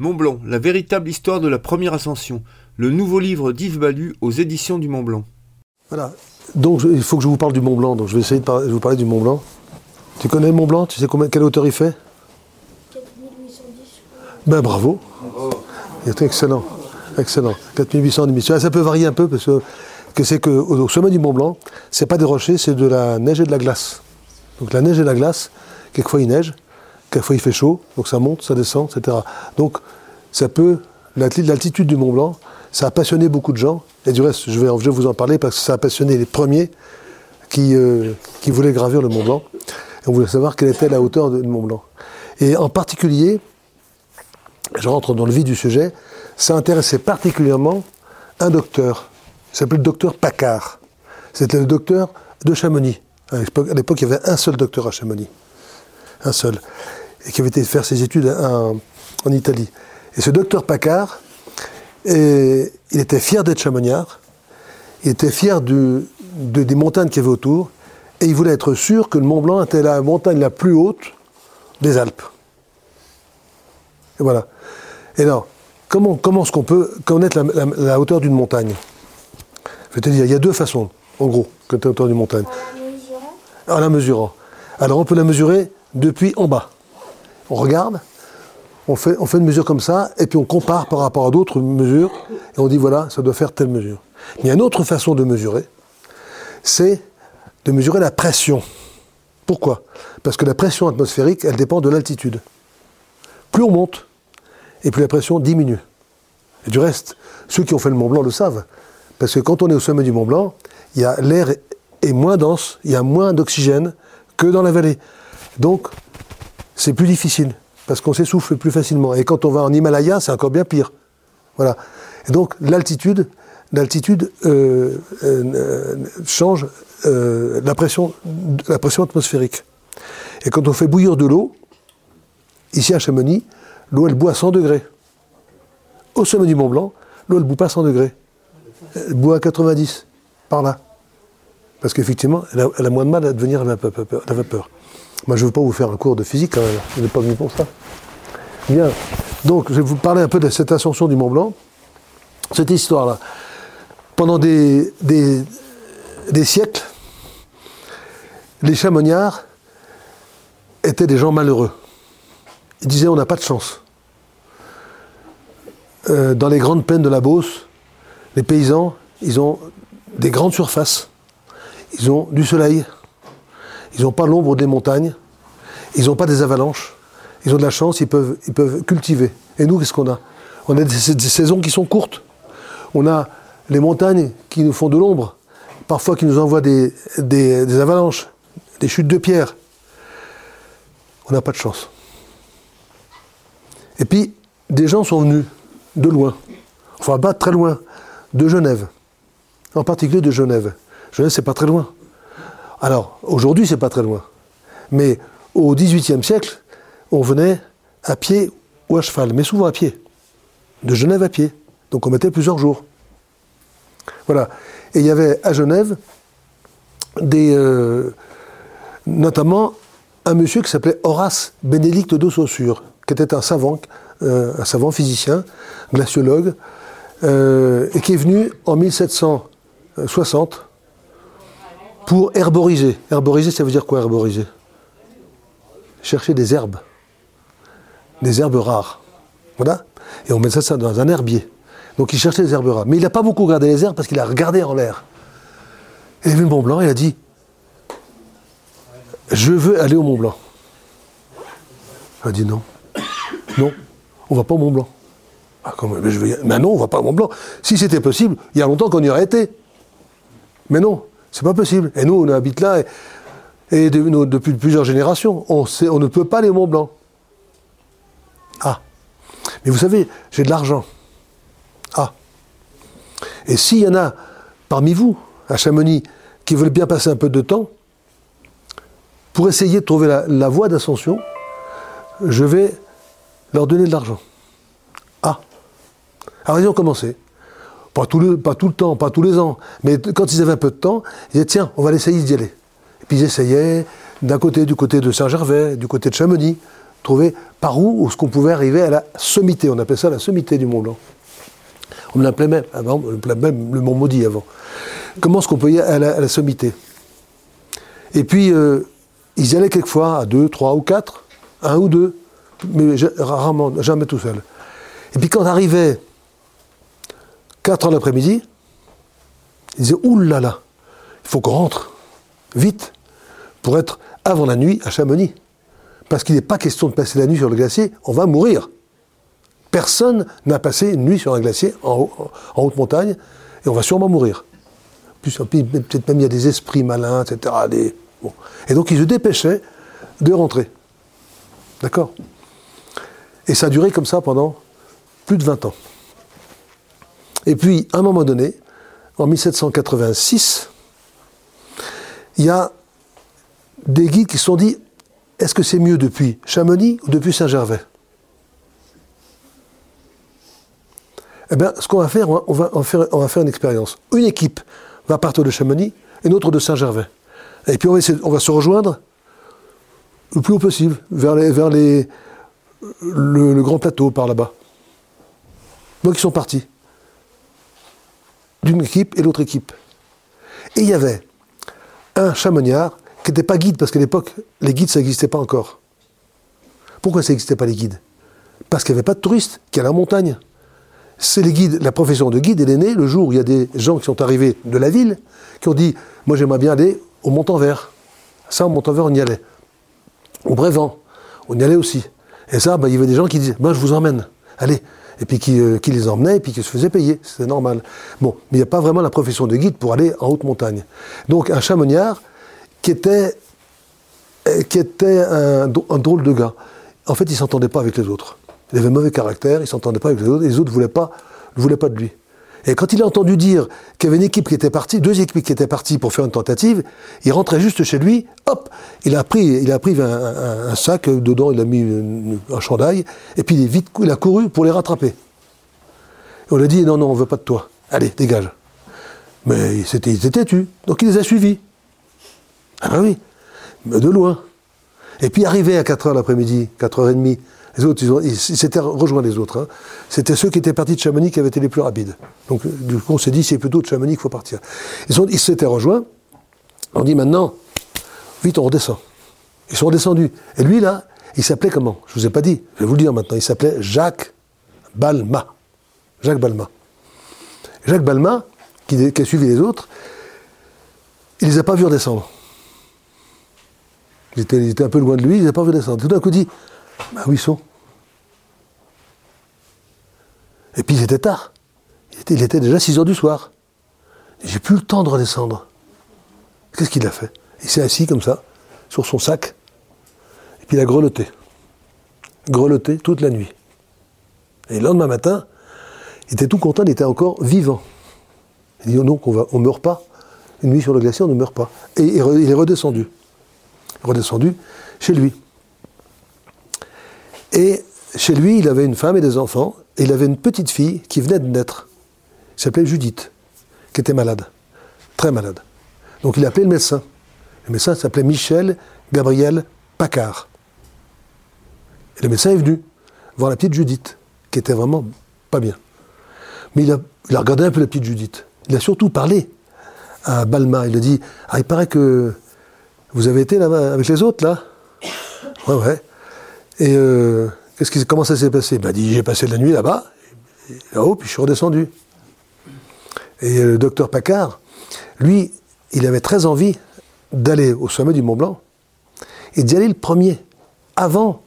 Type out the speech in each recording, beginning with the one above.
Mont Blanc, la véritable histoire de la première ascension. Le nouveau livre d'Yves Balu aux éditions du Mont Blanc. Voilà. Donc il faut que je vous parle du Mont Blanc. Donc je vais essayer de, vous parler du Mont Blanc. Tu connais le Mont Blanc Tu sais combien, quelle hauteur il fait? 4810. Ben bravo. Il est excellent. Excellent. 4810 Ça peut varier un peu parce que, que c'est que au sommet du Mont Blanc, c'est pas des rochers, c'est de la neige et de la glace. Donc la neige et la glace, quelquefois il neige, quelquefois il fait chaud, donc ça monte, ça descend, etc. Donc ça peut, l'altitude du Mont Blanc, ça a passionné beaucoup de gens. Et du reste, je vais, je vous en parler parce que ça a passionné les premiers qui, euh, qui voulaient gravir le Mont Blanc. Et on voulait savoir quelle était la hauteur du Mont Blanc. Et en particulier, je rentre dans le vif du sujet, ça intéressait particulièrement un docteur. Il s'appelait le docteur Paccard. C'était le docteur de Chamonix. À l'époque, il y avait un seul docteur à Chamonix. Un seul. Et qui avait été faire ses études en, Italie. Et ce docteur Paccard, il était fier d'être chamoniard. Il était fier des montagnes qu'il y avait autour. Et il voulait être sûr que le Mont Blanc était la montagne la plus haute des Alpes. Et voilà. Et alors, comment, comment est-ce qu'on peut connaître la, hauteur d'une montagne? Je vais te dire, il y a deux façons, en gros, que la hauteur d'une montagne. En la mesurant. Alors, on peut la mesurer depuis en bas. On regarde, on fait, on fait une mesure comme ça, et puis on compare par rapport à d'autres mesures, et on dit, voilà, ça doit faire telle mesure. Il y a une autre façon de mesurer, c'est de mesurer la pression. Pourquoi? Parce que la pression atmosphérique, elle dépend de l'altitude. Plus on monte, et plus la pression diminue. Du reste, ceux qui ont fait le Mont Blanc le savent. Parce que quand on est au sommet du Mont Blanc, l'air est moins dense, il y a moins d'oxygène que dans la vallée. Donc, c'est plus difficile, parce qu'on s'essouffle plus facilement. Et quand on va en Himalaya, c'est encore bien pire. Voilà. Et donc, l'altitude, l'altitude euh, euh, change euh, la, pression, atmosphérique. Et quand on fait bouillir de l'eau, ici à Chamonix, l'eau elle bout à 100 degrés. Au sommet du Mont Blanc, l'eau elle bout pas à 100 degrés. Elle bout à 90, par là. Parce qu'effectivement, elle, a moins de mal à devenir la vapeur. Moi, je ne veux pas vous faire un cours de physique quand même. Je n'ai pas venu pour ça. Bien. Donc, je vais vous parler un peu de cette ascension du Mont Blanc. Cette histoire-là. Pendant des, des, siècles, les chamoniards étaient des gens malheureux. Ils disaient on n'a pas de chance. Euh, dans les grandes plaines de la Beauce, les paysans, ils ont des grandes surfaces, ils ont du soleil, ils n'ont pas l'ombre des montagnes, ils n'ont pas des avalanches, ils ont de la chance, ils peuvent, cultiver. Et nous, qu'est-ce qu'on a? On a des, saisons qui sont courtes. On a les montagnes qui nous font de l'ombre, parfois qui nous envoient des, des avalanches, des chutes de pierres. On n'a pas de chance. Et puis, des gens sont venus de loin, enfin pas très loin, de Genève, en particulier de Genève. Genève, c'est pas très loin. Alors, aujourd'hui, c'est pas très loin. Mais au XVIIIe siècle, on venait à pied ou à cheval, mais souvent à pied. De Genève à pied. Donc on mettait plusieurs jours. Voilà. Et il y avait à Genève des, euh, notamment un monsieur qui s'appelait Horace Bénédicte de Saussure, qui était un savant, euh, un savant physicien, glaciologue, euh, et qui est venu en 1760 pour herboriser. Herboriser, ça veut dire quoi herboriser? Chercher des herbes, des herbes rares. Voilà. Et on met ça dans un herbier. Donc il cherchait des herbes rares. Mais il n'a pas beaucoup regardé les herbes parce qu'il a regardé en l'air. Il a vu le Mont Blanc il a dit Je veux aller au Mont Blanc. Il a dit non. Non, on va pas au Mont Blanc. Ah, mais, je mais non, on va pas au Mont Blanc. Si c'était possible, il y a longtemps qu'on y aurait été. Mais non, c'est pas possible. Et nous, on habite là, et, depuis plusieurs générations, on, ne peut pas aller au Mont Blanc. Ah. Mais vous savez, j'ai de l'argent. Ah. Et s'il y en a parmi vous, à Chamonix, qui veulent bien passer un peu de temps, pour essayer de trouver la, la voie d'ascension, je vais leur donner de l'argent. Ah. Alors ils ont commencé. Pas tout, le, temps, pas tous les ans. Mais quand ils avaient un peu de temps, ils disaient tiens, on va essayer d'y aller. Et puis ils essayaient d'un côté, du côté de Saint-Gervais, du côté de Chamonix, trouver par où est-ce qu'on pouvait arriver à la sommité. On appelait ça la sommité du Mont Blanc. On l'appelait même, avant, le Mont Maudit avant. Comment est-ce qu'on peut y aller à la, sommité? Et puis, euh, ils y allaient quelquefois à deux, trois ou quatre, un ou deux, mais rarement, jamais tout seul. Et puis quand arrivait 4 heures l'après-midi, Ouh là là, il faut qu'on rentre, vite, pour être avant la nuit à Chamonix. Parce qu'il n'est pas question de passer la nuit sur le glacier, on va mourir. Personne n'a passé une nuit sur un glacier en, haut- en haute montagne, et on va sûrement mourir. Puis, peut-être même il y a des esprits malins, etc. Et donc ils se dépêchaient de rentrer. D'accord? Et ça a duré comme ça pendant plus de 20 ans. Et puis, à un moment donné, en 1786, il y a des guides qui se sont dit est-ce que c'est mieux depuis Chamonix ou depuis Saint-Gervais? Eh bien, ce qu'on va faire, on va, faire, on va faire une expérience. Une équipe va partir de Chamonix, une autre de Saint-Gervais. Et puis on va, se rejoindre le plus haut possible, vers, vers le, le grand plateau par là-bas. Donc ils sont partis. D'une équipe et l'autre équipe. Et il y avait un chamoniard qui n'était pas guide, parce qu'à l'époque, les guides, ça n'existait pas encore. Pourquoi ça n'existait pas les guides? Parce qu'il n'y avait pas de touristes qui allaient en montagne. C'est les guides, la profession de guide, elle est née le jour où il y a des gens qui sont arrivés de la ville, qui ont dit Moi j'aimerais bien aller au Montanvert. Ça, au Montanvert, on y allait. Au Brévent, on y allait aussi. Et ça, bah, il y avait des gens qui disaient Ben, je vous emmène, allez. Et puis qui, euh, qui les emmenaient et puis qui se faisaient payer. C'était normal. Bon, mais il n'y a pas vraiment la profession de guide pour aller en haute montagne. Donc un chamoniard qui était, euh, qui était un, dr- un drôle de gars. En fait, il ne s'entendait pas avec les autres. Il avait mauvais caractère, il ne s'entendait pas avec les autres, et les autres ne voulaient pas, ne voulaient pas de lui. Et quand il a entendu dire qu'il y avait une équipe qui était partie, deux équipes qui étaient parties pour faire une tentative, il rentrait juste chez lui, hop, il a pris, un, sac, dedans il a mis un chandail, et puis il, vite, il a couru pour les rattraper. On lui a dit, non, non, on ne veut pas de toi. Allez, dégage. Mais il s'était, il était têtu, donc il les a suivis. Ah ben oui, mais de loin. Et puis arrivé à 4h l'après-midi, 4h30, les autres, ils, s'étaient rejoints les autres. hein. C'était ceux qui étaient partis de Chamonix qui avaient été les plus rapides. Donc euh, du coup, on s'est dit, c'est plutôt de Chamonix qu'il faut partir. Ils s'étaient rejoints. On dit maintenant, vite, on redescend. Ils sont redescendus. Et lui, là, il s'appelait comment? Je vous ai pas dit. Je vais vous le dire maintenant. Il s'appelait Jacques Balma. Jacques Balma. Jacques Balma, qui, a suivi les autres, il les a pas vus redescendre. Ils étaient, ils étaient un peu loin de lui, ils n'avaient pas vu descendre. Tout d'un coup, il dit Bah, où ils sont Et puis, il était tard. Il était, déjà 6 heures du soir. J'ai plus le temps de redescendre. Qu'est-ce qu'il a fait? Il s'est assis comme ça, sur son sac, et puis il a grelotté. Grelotté toute la nuit. Et le lendemain matin, il était tout content, il était encore vivant. Il dit oh non, on ne meurt pas. Une nuit sur le glacier, on ne meurt pas. Et il est redescendu redescendu chez lui. Et chez lui, il avait une femme et des enfants, et il avait une petite fille qui venait de naître, qui s'appelait Judith, qui était malade, très malade. Donc il a appelé le médecin. Le médecin s'appelait Michel Gabriel Paccard. Et le médecin est venu voir la petite Judith, qui était vraiment pas bien. Mais il a, il a regardé un peu la petite Judith. Il a surtout parlé à Balma. Il a dit Ah, il paraît que vous avez été là-bas avec les autres, là Ouais, ouais. Et euh, qu'est-ce qui, comment ça s'est passé? Il m'a dit J'ai passé la nuit là-bas, là-haut, puis je suis redescendu. Et euh, le docteur Paccard, lui, il avait très envie d'aller au sommet du Mont Blanc et d'y aller le premier, avant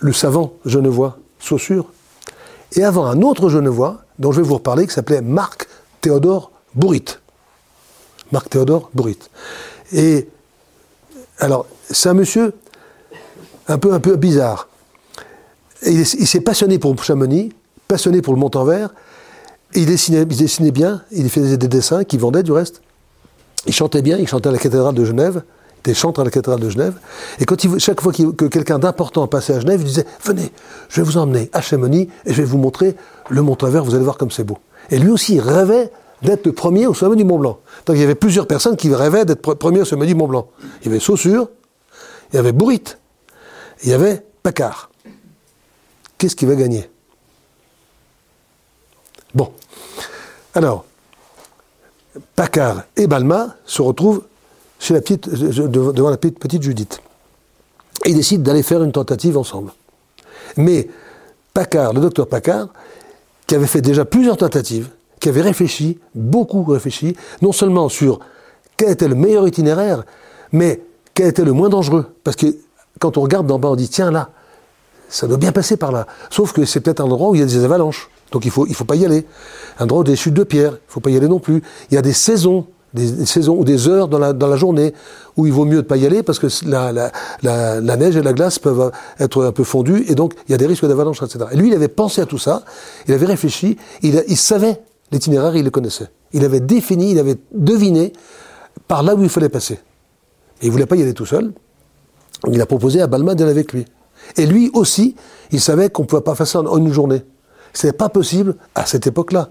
le savant genevois Saussure, et avant un autre genevois dont je vais vous reparler, qui s'appelait Marc Théodore Bourrit. Marc Théodore Bourrit. Et alors, c'est un monsieur un peu, un peu bizarre. Et il, s'est passionné pour Chamonix, passionné pour le Montanvert, et il dessinait, il dessinait bien, il faisait des dessins qu'il vendait du reste. Il chantait bien, il chantait à la cathédrale de Genève, il était chanteur à la cathédrale de Genève. Et chaque fois que quelqu'un d'important passait à Genève, il disait Venez, je vais vous emmener à Chamonix et je vais vous montrer le Montanvert, vous allez voir comme c'est beau. Et lui aussi, il rêvait d'être le premier au sommet du Mont Blanc. Donc il y avait plusieurs personnes qui rêvaient d'être pre- premier au sommet du Mont Blanc. Il y avait Saussure, il y avait Bourrit, il y avait Paccard. Qu'est-ce qu'il va gagner? Bon. Alors, Paccard et Balma se retrouvent petite, devant la petite Judith. Ils décident d'aller faire une tentative ensemble. Mais Paccard, le docteur Paccard, qui avait fait déjà plusieurs tentatives, qui avait réfléchi, beaucoup réfléchi, non seulement sur quel était le meilleur itinéraire, mais quel était le moins dangereux. Parce que quand on regarde d'en bas, on dit tiens là, ça doit bien passer par là. Sauf que c'est peut-être un endroit où il y a des avalanches. Donc il ne faut, il pas y aller. Un endroit où des chutes de pierre, il ne faut pas y aller non plus. Il y a des saisons, des, saisons ou des heures dans la, journée où il vaut mieux ne pas y aller parce que la, neige et la glace peuvent être un peu fondues et donc il y a des risques d'avalanche, etc. Et lui, il avait pensé à tout ça, il avait réfléchi, il, il savait l'itinéraire, il le connaissait. Il avait défini, il avait deviné par là où il fallait passer. Et il ne voulait pas y aller tout seul. Il a proposé à Balma d'aller avec lui. Et lui aussi, il savait qu'on ne pouvait pas faire ça en une journée. Ce n'était pas possible, à cette époque-là,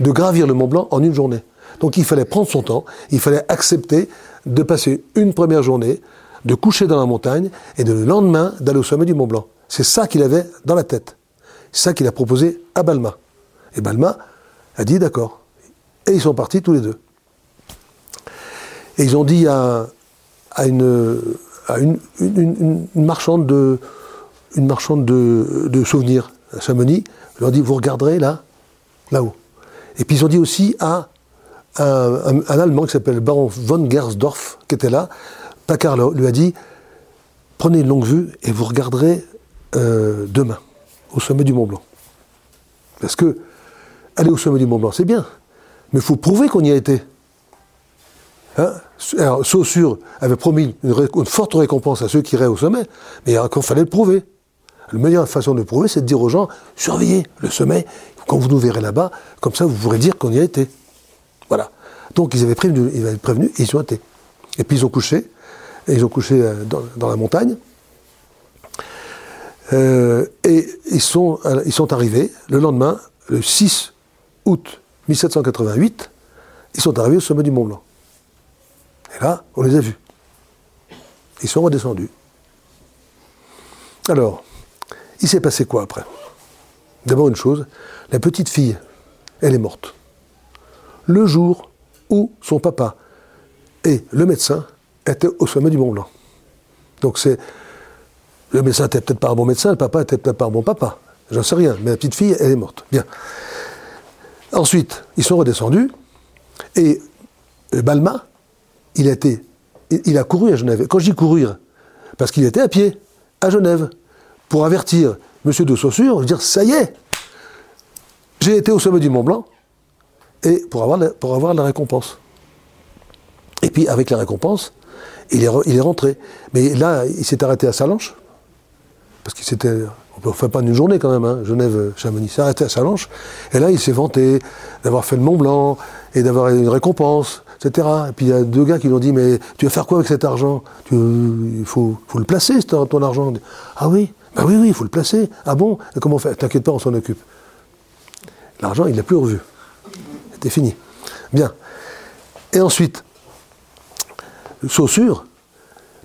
de gravir le Mont Blanc en une journée. Donc il fallait prendre son temps, il fallait accepter de passer une première journée, de coucher dans la montagne, et de le lendemain d'aller au sommet du Mont Blanc. C'est ça qu'il avait dans la tête. C'est ça qu'il a proposé à Balma. Et Balma a dit d'accord. Et ils sont partis tous les deux. Et ils ont dit à, une, une, marchande de, une marchande de, souvenirs à Chamonix, ont dit vous regarderez là, là-haut. Et puis ils ont dit aussi à un, Allemand qui s'appelle Baron von Gersdorf, qui était là, Paccard lui a dit prenez une longue vue et vous regarderez euh, demain au sommet du Mont Blanc. Parce que aller au sommet du Mont Blanc, c'est bien, mais il faut prouver qu'on y a été. Hein? Alors, Saussure avait promis une, forte récompense à ceux qui iraient au sommet, mais il fallait le prouver. La meilleure façon de le prouver, c'est de dire aux gens surveillez le sommet, quand vous nous verrez là-bas, comme ça vous pourrez dire qu'on y a été. Voilà. Donc ils avaient prévenu, ils avaient prévenu et ils y ont été. Et puis ils ont couché, ils ont couché euh, dans, la montagne. Euh, et ils sont, euh, ils sont arrivés le lendemain, le 6 août 1788, ils sont arrivés au sommet du Mont Blanc. Et là, on les a vus. Ils sont redescendus. Alors, il s'est passé quoi après? D'abord une chose, la petite fille, elle est morte. Le jour où son papa et le médecin étaient au sommet du Mont Blanc. Donc c'est. Le médecin n'était peut-être pas un bon médecin, le papa n'était peut-être pas un bon papa. J'en sais rien, mais la petite fille, elle est morte. Bien. Ensuite, ils sont redescendus et Balma, il a, couru à Genève. Quand je dis courir, parce qu'il était à pied, à Genève, pour avertir M. de Saussure, dire ça y est, j'ai été au sommet du Mont Blanc, et pour avoir la, la récompense. Et puis avec la récompense, il est, rentré. Mais là, il s'est arrêté à Salanches, parce qu'il s'était on fait pas une journée quand même, hein, Genève-Chamonix. s'est arrêté à Salanches. Et là, il s'est vanté d'avoir fait le Mont Blanc et d'avoir une récompense, etc. Et puis il y a deux gars qui lui ont dit Mais tu vas faire quoi avec cet argent? Il faut, le placer, ton argent. Ah oui? Ben oui, oui, il faut le placer. Ah bon? Comment faire T'inquiète pas, on s'en occupe. L'argent, il l'a plus revu. C'était fini. Bien. Et ensuite, Saussure,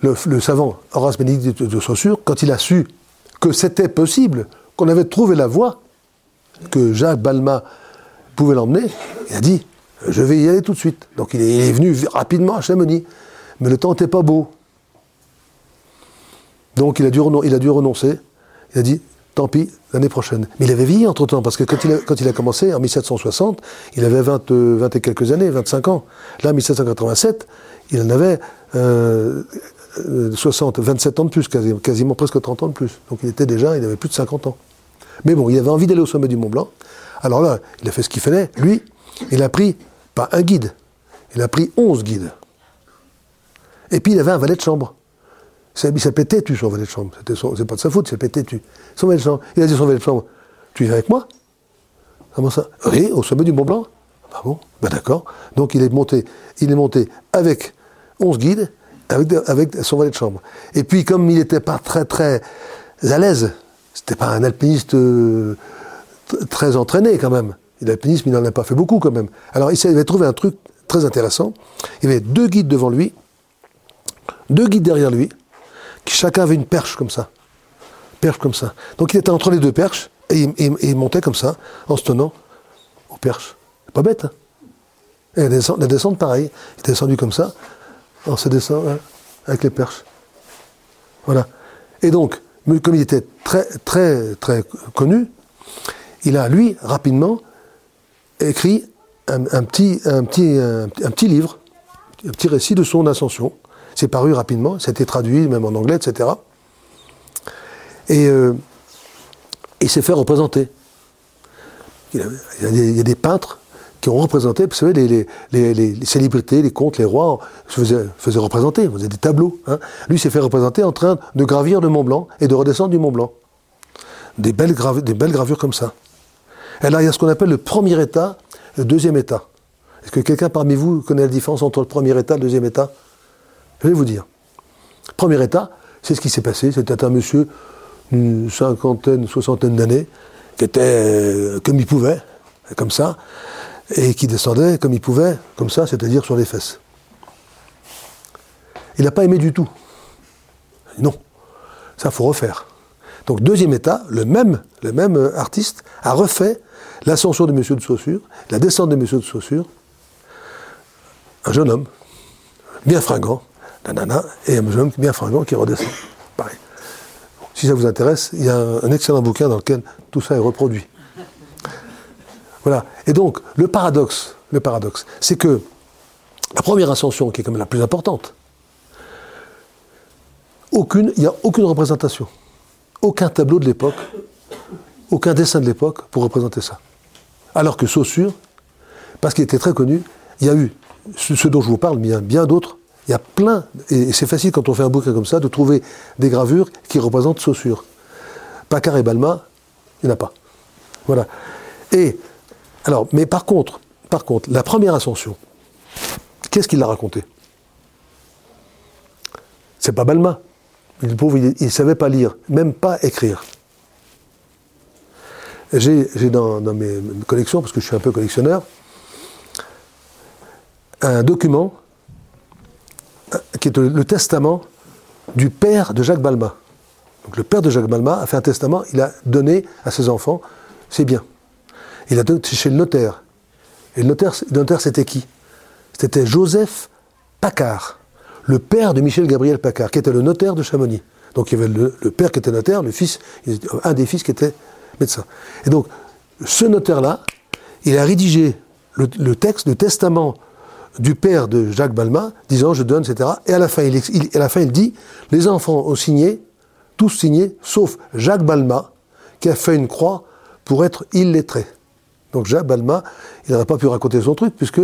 le, le savant Horace Bénédicte de Saussure, quand il a su que c'était possible, qu'on avait trouvé la voie, que Jacques Balma pouvait l'emmener, il a dit Je vais y aller tout de suite. Donc il est, venu rapidement à Chamonix. Mais le temps n'était pas beau. Donc il a, dû, renoncer. Il a dit Tant pis, l'année prochaine. Mais il avait vieilli entre temps, parce que quand il a, commencé, en 1760, il avait 20, 20, et quelques années, 25 ans. Là, en 1787, il en avait euh, 60, 27 ans de plus, quasiment, presque 30 ans de plus. Donc il était déjà, il avait plus de 50 ans. Mais bon, il avait envie d'aller au sommet du Mont Blanc. Alors là, il a fait ce qu'il fallait. Lui, il a pris, pas un guide, il a pris 11 guides. Et puis il avait un valet de chambre. Il s'appelait Tétu, son valet de chambre. C'est pas de sa faute, il s'appelait Tétu. Son valet de chambre. Il a dit son valet de chambre Tu viens avec moi? Comment ça? Oui, au sommet du Mont Blanc. Ah bon? Ben d'accord. Donc il est monté, il est monté avec 11 guides avec, son valet de chambre. Et puis, comme il n'était pas très très à l'aise, c'était pas un alpiniste euh, très entraîné quand même. L'alpinisme, il n'en a pas fait beaucoup quand même. Alors, il avait trouvé un truc très intéressant. Il avait deux guides devant lui, deux guides derrière lui, qui chacun avait une perche comme ça. perche comme ça. Donc il était entre les deux perches, et il, montait comme ça, en se tenant aux perches. Pas bête, hein Et la descente, pareil. Il est descendu comme ça, en se descendant hein, avec les perches. Voilà. Et donc, comme il était très, très, très connu, il a, lui, rapidement, écrit un, petit, un, petit, un, un petit livre, un petit récit de son ascension. C'est paru rapidement, été traduit même en anglais, etc. Et euh, il s'est fait représenter. Il, y a des, peintres qui ont représenté, vous savez, les, les- les- célébrités, les comtes, les rois se faisaient, représenter, ils faisaient des tableaux. hein. Lui s'est fait représenter en train de gravir le Mont Blanc et de redescendre du Mont Blanc. Des belles, des belles gravures comme ça. Et là, il y a ce qu'on appelle le premier état, le deuxième état. Est-ce que quelqu'un parmi vous connaît la différence entre le premier état et le deuxième état? Je vais vous dire. Premier état, c'est ce qui s'est passé. C'était un monsieur d'une cinquantaine, soixantaine d'années, qui était euh, comme il pouvait, comme ça, et qui descendait comme il pouvait, comme ça, c'est-à-dire sur les fesses. Il n'a pas aimé du tout. Non, ça faut refaire. Donc deuxième état, le même, le même euh, artiste a refait l'ascension de Monsieur de Saussure, la descente de Monsieur de Saussure, un jeune homme, bien fringant, nanana, et un jeune homme bien fringant qui redescend. Pareil. Si ça vous intéresse, il y a un, excellent bouquin dans lequel tout ça est reproduit. Voilà. Et donc, le paradoxe, le paradoxe, c'est que la première ascension, qui est quand même la plus importante, il n'y a aucune représentation, aucun tableau de l'époque, aucun dessin de l'époque pour représenter ça. Alors que Saussure, parce qu'il était très connu, il y a eu ce, dont je vous parle, mais bien d'autres. Il y a plein, et c'est facile quand on fait un bouquin comme ça, de trouver des gravures qui représentent Saussure. Paccard et Balma, il n'y en a pas. Voilà. Et, alors, mais par contre, par contre, la première ascension, qu'est-ce qu'il a raconté? C'est pas Balma. Il ne savait pas lire, même pas écrire. J'ai dans, mes, collections, parce que je suis un peu collectionneur, un document euh, qui est le, le testament du père de Jacques Balma. Donc le père de Jacques Balma a fait un testament, il a donné à ses enfants ses biens. Il a donné chez le notaire. Et le notaire, le notaire c'était qui? C'était Joseph Paccard, le père de Michel Gabriel Paccard, qui était le notaire de Chamonix. Donc il y avait le, le père qui était notaire, le fils, un des fils qui était Et donc, ce notaire-là, il a rédigé le, texte, le testament du père de Jacques Balma, disant je donne, etc. Et à la fin, il, dit les enfants ont signé, tous signé, sauf Jacques Balma, qui a fait une croix pour être illettré. Donc Jacques Balma, il n'aurait pas pu raconter son truc, puisque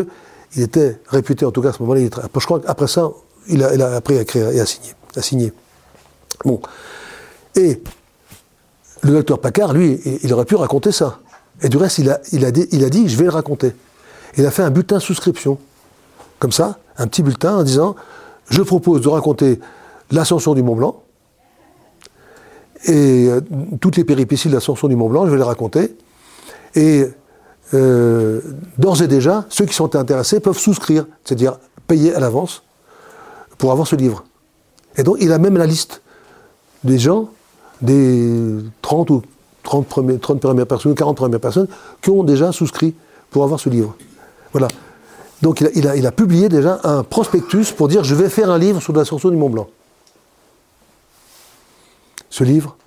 il était réputé, en tout cas à ce moment-là, illettré. Je crois qu'après ça, il a, appris à écrire et à signer. À signer. Bon. Et le docteur Paccard, lui, il- aurait pu raconter ça. Et du reste, il a, il a, dit, il a dit, je vais le raconter. Il a fait un bulletin souscription. Comme ça, un petit bulletin en disant, je propose de raconter l'ascension du Mont Blanc. Et euh, toutes les péripéties de l'ascension du Mont Blanc, je vais les raconter. Et euh, d'ores et déjà, ceux qui sont intéressés peuvent souscrire, c'est-à-dire payer à l'avance pour avoir ce livre. Et donc, il a même la liste des gens, des 30 ou 30 premiers- 30 premières personnes, ou 40 premières personnes, qui ont déjà souscrit pour avoir ce livre. Voilà. Donc il a, publié déjà un prospectus pour dire je vais faire un livre sur l'ascension du Mont Blanc. Ce livre,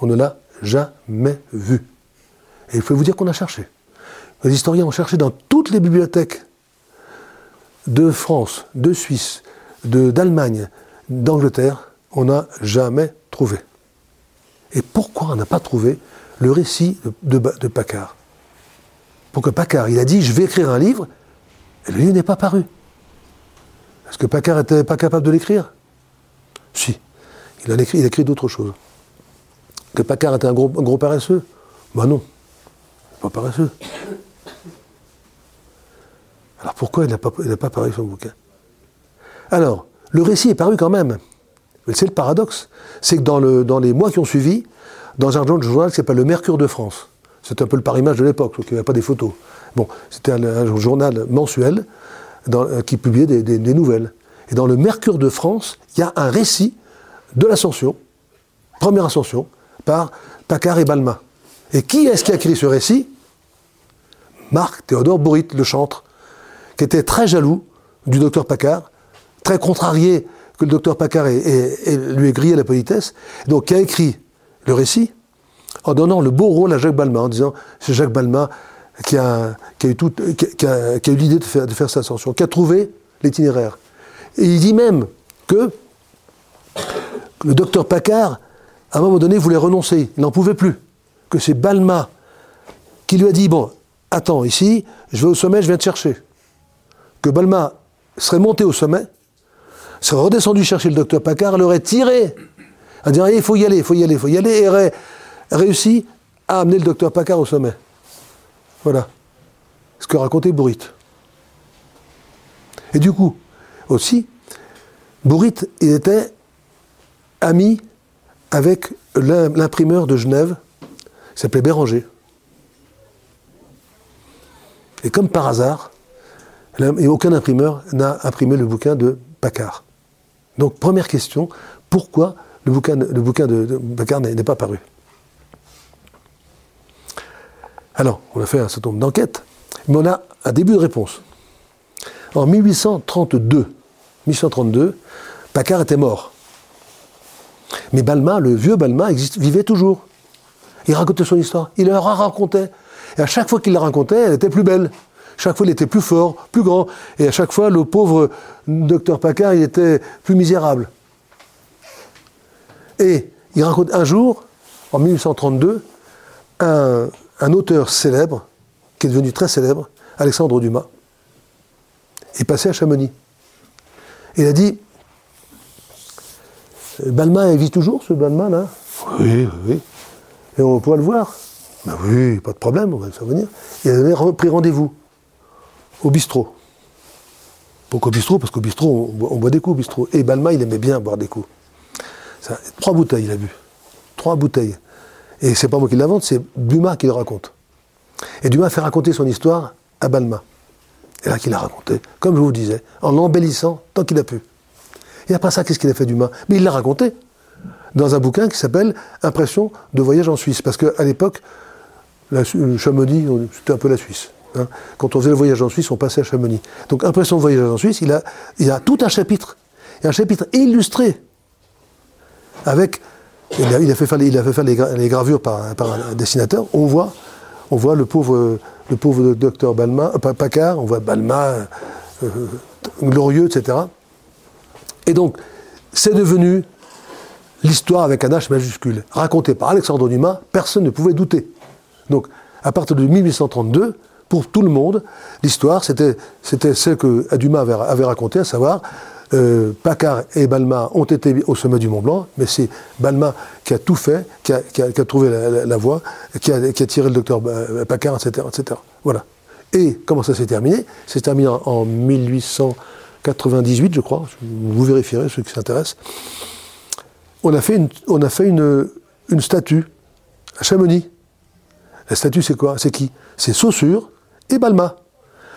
on ne l'a jamais vu. Et il faut vous dire qu'on a cherché. Les historiens ont cherché dans toutes les bibliothèques de France, de Suisse, d'Allemagne, d'Angleterre, on n'a jamais trouvé. Et pourquoi on n'a pas trouvé le récit de, de, de Paccard? Pour que Paccard, il a dit, je vais écrire un livre, et le livre n'est pas paru. Est-ce que Paccard n'était pas capable de l'écrire? Si. Il a écrit, d'autres choses. Que Paccard était un gros, paresseux? Ben non. Pas paresseux. Alors pourquoi il n'a pas paru son bouquin? Alors, le récit est paru quand même. C'est le paradoxe. C'est que dans, le, dans les mois qui ont suivi, dans un journal qui s'appelle Le Mercure de France, c'est un peu le Paris-Match de l'époque, sauf qu'il n'y avait pas des photos. Bon, c'était un, journal mensuel euh, qui publiait des, nouvelles. Et dans le Mercure de France, il y a un récit de l'ascension première ascension, par Paccard et Balma. Et qui est-ce qui a écrit ce récit? Marc Théodore Borit, le chantre, qui était très jaloux du docteur Paccard, très contrarié que le docteur Paccard lui ait grillé la politesse, donc qui a écrit le récit en donnant le beau rôle à Jacques Balma, en disant c'est Jacques Balma qui a, eu, l'idée de faire, de cette ascension, qui a trouvé l'itinéraire. Et il dit même que le docteur Paccard, à un moment donné, voulait renoncer, il n'en pouvait plus, que c'est Balma qui lui a dit, bon, attends, ici, je vais au sommet, je viens te chercher. Que Balma serait monté au sommet, serait redescendu chercher le docteur Paccard, l'aurait tiré, à dire, il faut y aller, il faut y aller, il faut y aller, et aurait réussi à amener le docteur Paccard au sommet. Voilà. Ce que racontait Bourrit. Et du coup, aussi, Bourrit, était ami avec l'imprimeur de Genève, qui s'appelait Béranger. Et comme par hasard, aucun imprimeur n'a imprimé le bouquin de Paccard. Donc, première question, pourquoi le bouquin, de, de n'est pas paru? Alors, on a fait un certain nombre d'enquêtes, mais on a un début de réponse. En 1832, 1832, Paccard était mort. Mais Balma, le vieux Balma, vivait toujours. Il racontait son histoire. Il leur racontait. Et à chaque fois qu'il la racontait, elle était plus belle. Chaque fois, il était plus fort, plus grand. Et à chaque fois, le pauvre docteur Paccard, il était plus misérable. Et il raconte un jour, en 1832, un, un auteur célèbre, qui est devenu très célèbre, Alexandre Dumas, est passé à Chamonix. Il a dit Balma, il vit toujours ce Balma là? Oui, oui. Et on pourra le voir Ben oui, pas de problème, on va le venir. Il a pris rendez-vous au bistrot. Pourquoi au bistrot? Parce qu'au bistrot, on boit, des coups bistrot. Et Balma, il aimait bien boire des coups. trois bouteilles, il a bu. Trois bouteilles. Et c'est pas moi qui l'invente, c'est Dumas qui le raconte. Et Dumas fait raconter son histoire à Balma. Et là qu'il a raconté, comme je vous disais, en l'embellissant tant qu'il a pu. Et après ça, qu'est-ce qu'il a fait Dumas? Mais il l'a raconté dans un bouquin qui s'appelle Impression de voyage en Suisse. Parce qu'à l'époque, Chamonix, c'était un peu la Suisse. Hein. Quand on faisait le voyage en Suisse, on passait à Chamonix. Donc Impression de voyage en Suisse, il a, il a tout un chapitre. Et un chapitre illustré avec il a, fait faire, les, gravures par, un dessinateur. On voit, on voit le pauvre, le pauvre docteur Balma, euh, on voit Balma, euh, euh, glorieux, etc. Et donc, c'est devenu l'histoire avec un H majuscule, racontée par Alexandre Dumas, personne ne pouvait douter. Donc, à partir de 1832, pour tout le monde, l'histoire, c'était, celle que Dumas avait, avait racontée, à savoir euh, Paccard et Balma ont été au sommet du Mont Blanc, mais c'est Balma qui a tout fait, qui a, trouvé la, voie, qui a, tiré le docteur Paccard, etc., etc. Voilà. Et comment ça s'est terminé? C'est terminé en, 1898, je crois. Vous vérifierez, ceux qui s'intéressent. On a fait une, on a fait une, une statue à Chamonix. La statue, c'est quoi? C'est qui? C'est Saussure et Balma.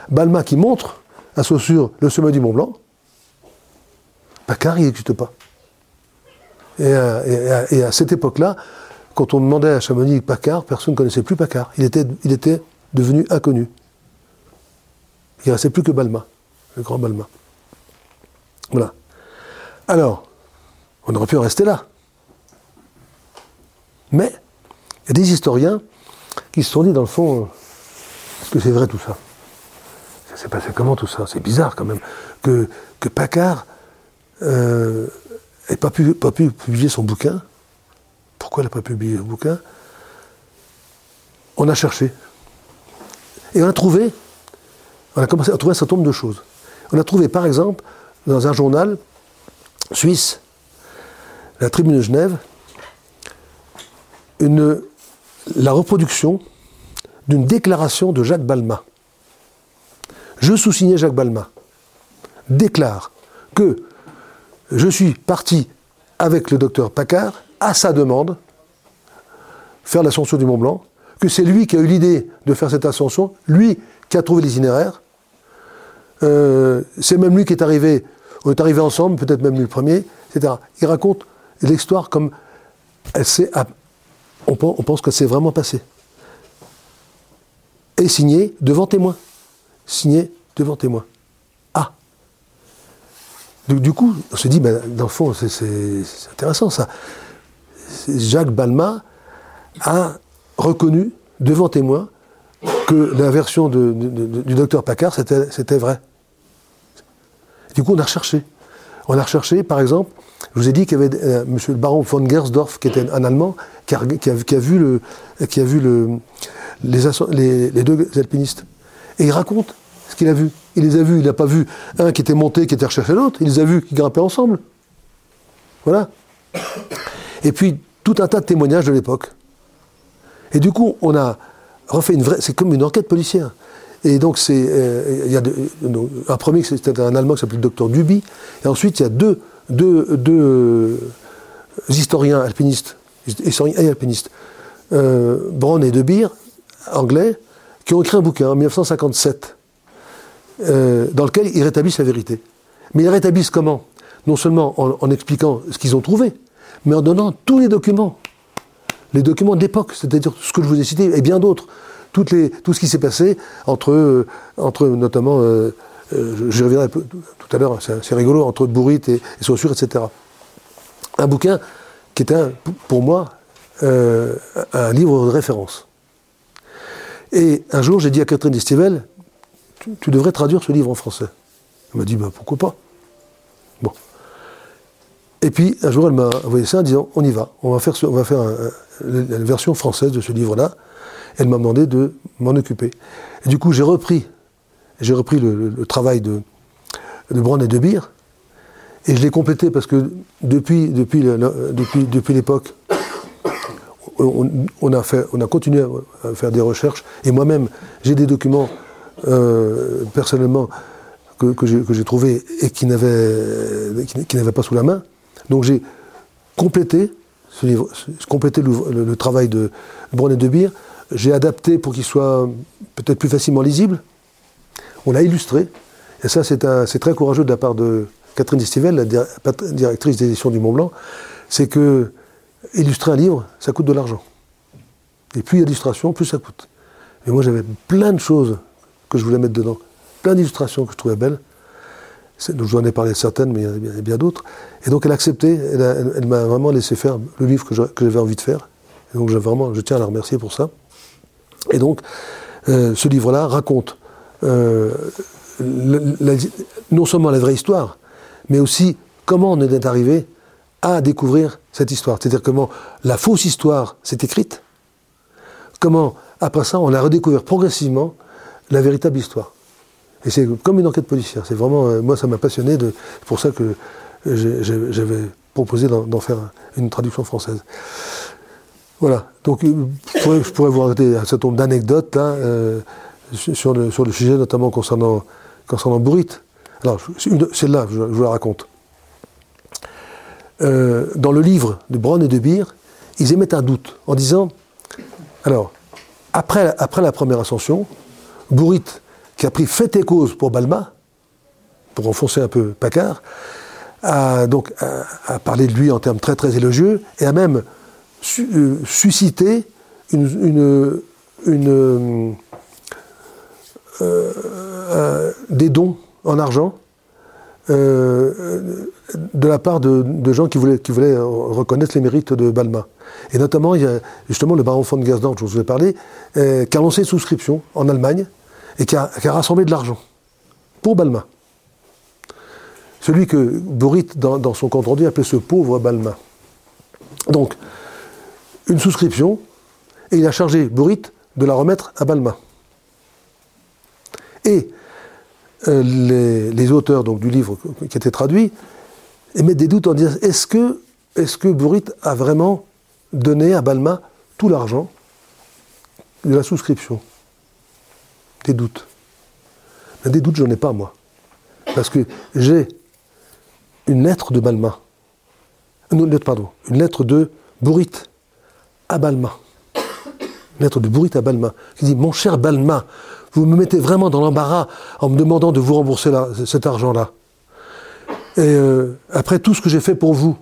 Balma qui montre à Saussure le sommet du Mont Blanc, Paccard, il n'existe pas. Et à, cette époque-là, quand on demandait à Chamonix Paccard, personne ne connaissait plus Paccard. Il était, il était devenu inconnu. Il ne restait plus que Balma, le grand Balma. Voilà. Alors, on aurait pu en rester là. Mais, il y a des historiens qui se sont dit, dans le fond, est-ce que c'est vrai tout ça Ça s'est passé comment tout ça? C'est bizarre quand même que, que Paccard n'a euh, pas pu, publier son bouquin. Pourquoi elle n'a pas publié le bouquin? On a cherché. Et on a trouvé, on a commencé à trouver un certain nombre de choses. On a trouvé par exemple dans un journal suisse, la Tribune de Genève, une, la reproduction d'une déclaration de Jacques Balma. Je sous-signais Jacques Balma déclare que je suis parti avec le docteur Paccard, à sa demande, faire l'ascension du Mont Blanc, que c'est lui qui a eu l'idée de faire cette ascension, lui qui a trouvé l'itinéraire. Euh, c'est même lui qui est arrivé, on est arrivé ensemble, peut-être même lui le premier, etc. Il raconte l'histoire comme elle on, on pense que c'est vraiment passé. Et signé devant témoin. Signé devant témoin. Ah Du, du coup, on se dit, ben, dans le fond, c'est- intéressant ça. Jacques Balma a reconnu devant témoin que la version du docteur Paccard, c'était vrai. Du coup, on a recherché. On a recherché, par exemple, je vous ai dit qu'il y avait euh, M. le baron von Gersdorf, qui était un Allemand, qui a, vu, les, deux alpinistes. Et il raconte ce qu'il a vu. Il les a vus, il n'a pas vu un qui était monté, qui était recherché l'autre, il les a vus qui grimpaient ensemble. Voilà. Et puis, tout un tas de témoignages de l'époque. Et du coup, on a refait une vraie. C'est comme une enquête policière. Et donc, c'est. euh, il y a un premier, c'était un Allemand qui s'appelait le docteur Duby. Et ensuite, il y a deux, deux, euh, historiens alpinistes, historiens et alpinistes, euh, Braun et De Beer, anglais, qui ont écrit un bouquin en 1957, euh, dans lequel ils rétablissent la vérité. Mais ils rétablissent comment? Non seulement en, expliquant ce qu'ils ont trouvé, mais en donnant tous les documents les documents de l'époque, c'est-à-dire ce que je vous ai cité, et bien d'autres. Tout ce qui s'est passé entre, entre notamment, je- j'y reviendrai tout à l'heure, c'est rigolo, entre Bourrit et, et Saussure, etc. Un bouquin qui était, un- pour moi, euh, un livre de référence. Et un jour, j'ai dit à Catherine Destivelle, tu, devrais traduire ce livre en français. Elle m'a dit, bah, pourquoi pas Bon. Et puis, un jour, elle m'a envoyé ça en disant On y va, on va faire, ce- version française de ce livre-là. Elle m'a demandé de m'en occuper. Et du coup, j'ai repris, j'ai repris le, travail de, de Brand et de Beer, et je l'ai complété parce que depuis, depuis, depuis, l'époque, on, a fait, on a continué à, faire des recherches, et moi-même, j'ai des documents euh, personnellement que, que j'ai trouvés et qui n'avaient qui, pas sous la main. Donc j'ai complété ce complété le, travail de Braun et de Beer. J'ai adapté pour qu'il soit peut-être plus facilement lisible. On l'a illustré. Et ça, c'est très courageux de la part de Catherine Destivelle, la directrice des éditions du Mont Blanc. C'est que illustrer un livre, ça coûte de l'argent. Et plus il y a d'illustrations, plus ça coûte. Et moi, j'avais plein de choses que je voulais mettre dedans. Plein d'illustrations que je trouvais belles. Je vous en ai parlé certaines, mais il y en a bien, a d'autres. Et donc, elle a accepté, elle, a- m'a vraiment laissé faire le livre que j'avais envie de faire. Et donc, je tiens à la remercier pour ça. Et donc, euh, ce livre-là raconte euh, non seulement la vraie histoire, mais aussi comment on est arrivé à découvrir cette histoire. C'est-à-dire comment la fausse histoire s'est écrite, comment, après ça, on a redécouvert progressivement la véritable histoire. Et c'est comme une enquête policière. C'est vraiment, euh, moi, ça m'a passionné. C'est pour ça que j'ai- j'avais proposé d'en faire une traduction française. Voilà. Donc, euh, je pourrais, vous raconter un certain nombre d'anecdotes euh, sur, le, sur le sujet, notamment concernant, concernant Bourrit. Alors, celle-là, je, vous la raconte. Euh, dans le livre de Braun et de Beer, ils émettent un doute en disant alors, après, après la première ascension, Bourrit, qui a pris fait et cause pour Balma, pour enfoncer un peu Paccard, a donc a, parlé de lui en termes très très élogieux et a même euh, suscité une, des dons en argent euh, de la part de, gens qui voulaient, euh, reconnaître les mérites de Balma. Et notamment, il y a justement le baron von Gersdorf, dont je vous ai parlé, euh, qui a lancé une souscription en Allemagne et qui a, rassemblé de l'argent pour Balma. Celui que Borit, dans, dans son compte rendu, appelait ce pauvre Balma. Donc, une souscription, et il a chargé Borit de la remettre à Balma. Et euh, les, auteurs du livre qui a été traduit émettent des doutes en disant est-ce que, est a vraiment donné à Balma tout l'argent de la souscription? Des doutes. Mais des doutes, je n'en ai pas, moi. Parce que j'ai une lettre de Balma. Non, une lettre, pardon. Une lettre de Bourrit à Balma. Une lettre de Bourrit à Balma. Qui dit Mon cher Balma, vous me mettez vraiment dans l'embarras en me demandant de vous rembourser cet argent-là. Et euh, après tout ce que j'ai fait pour vous,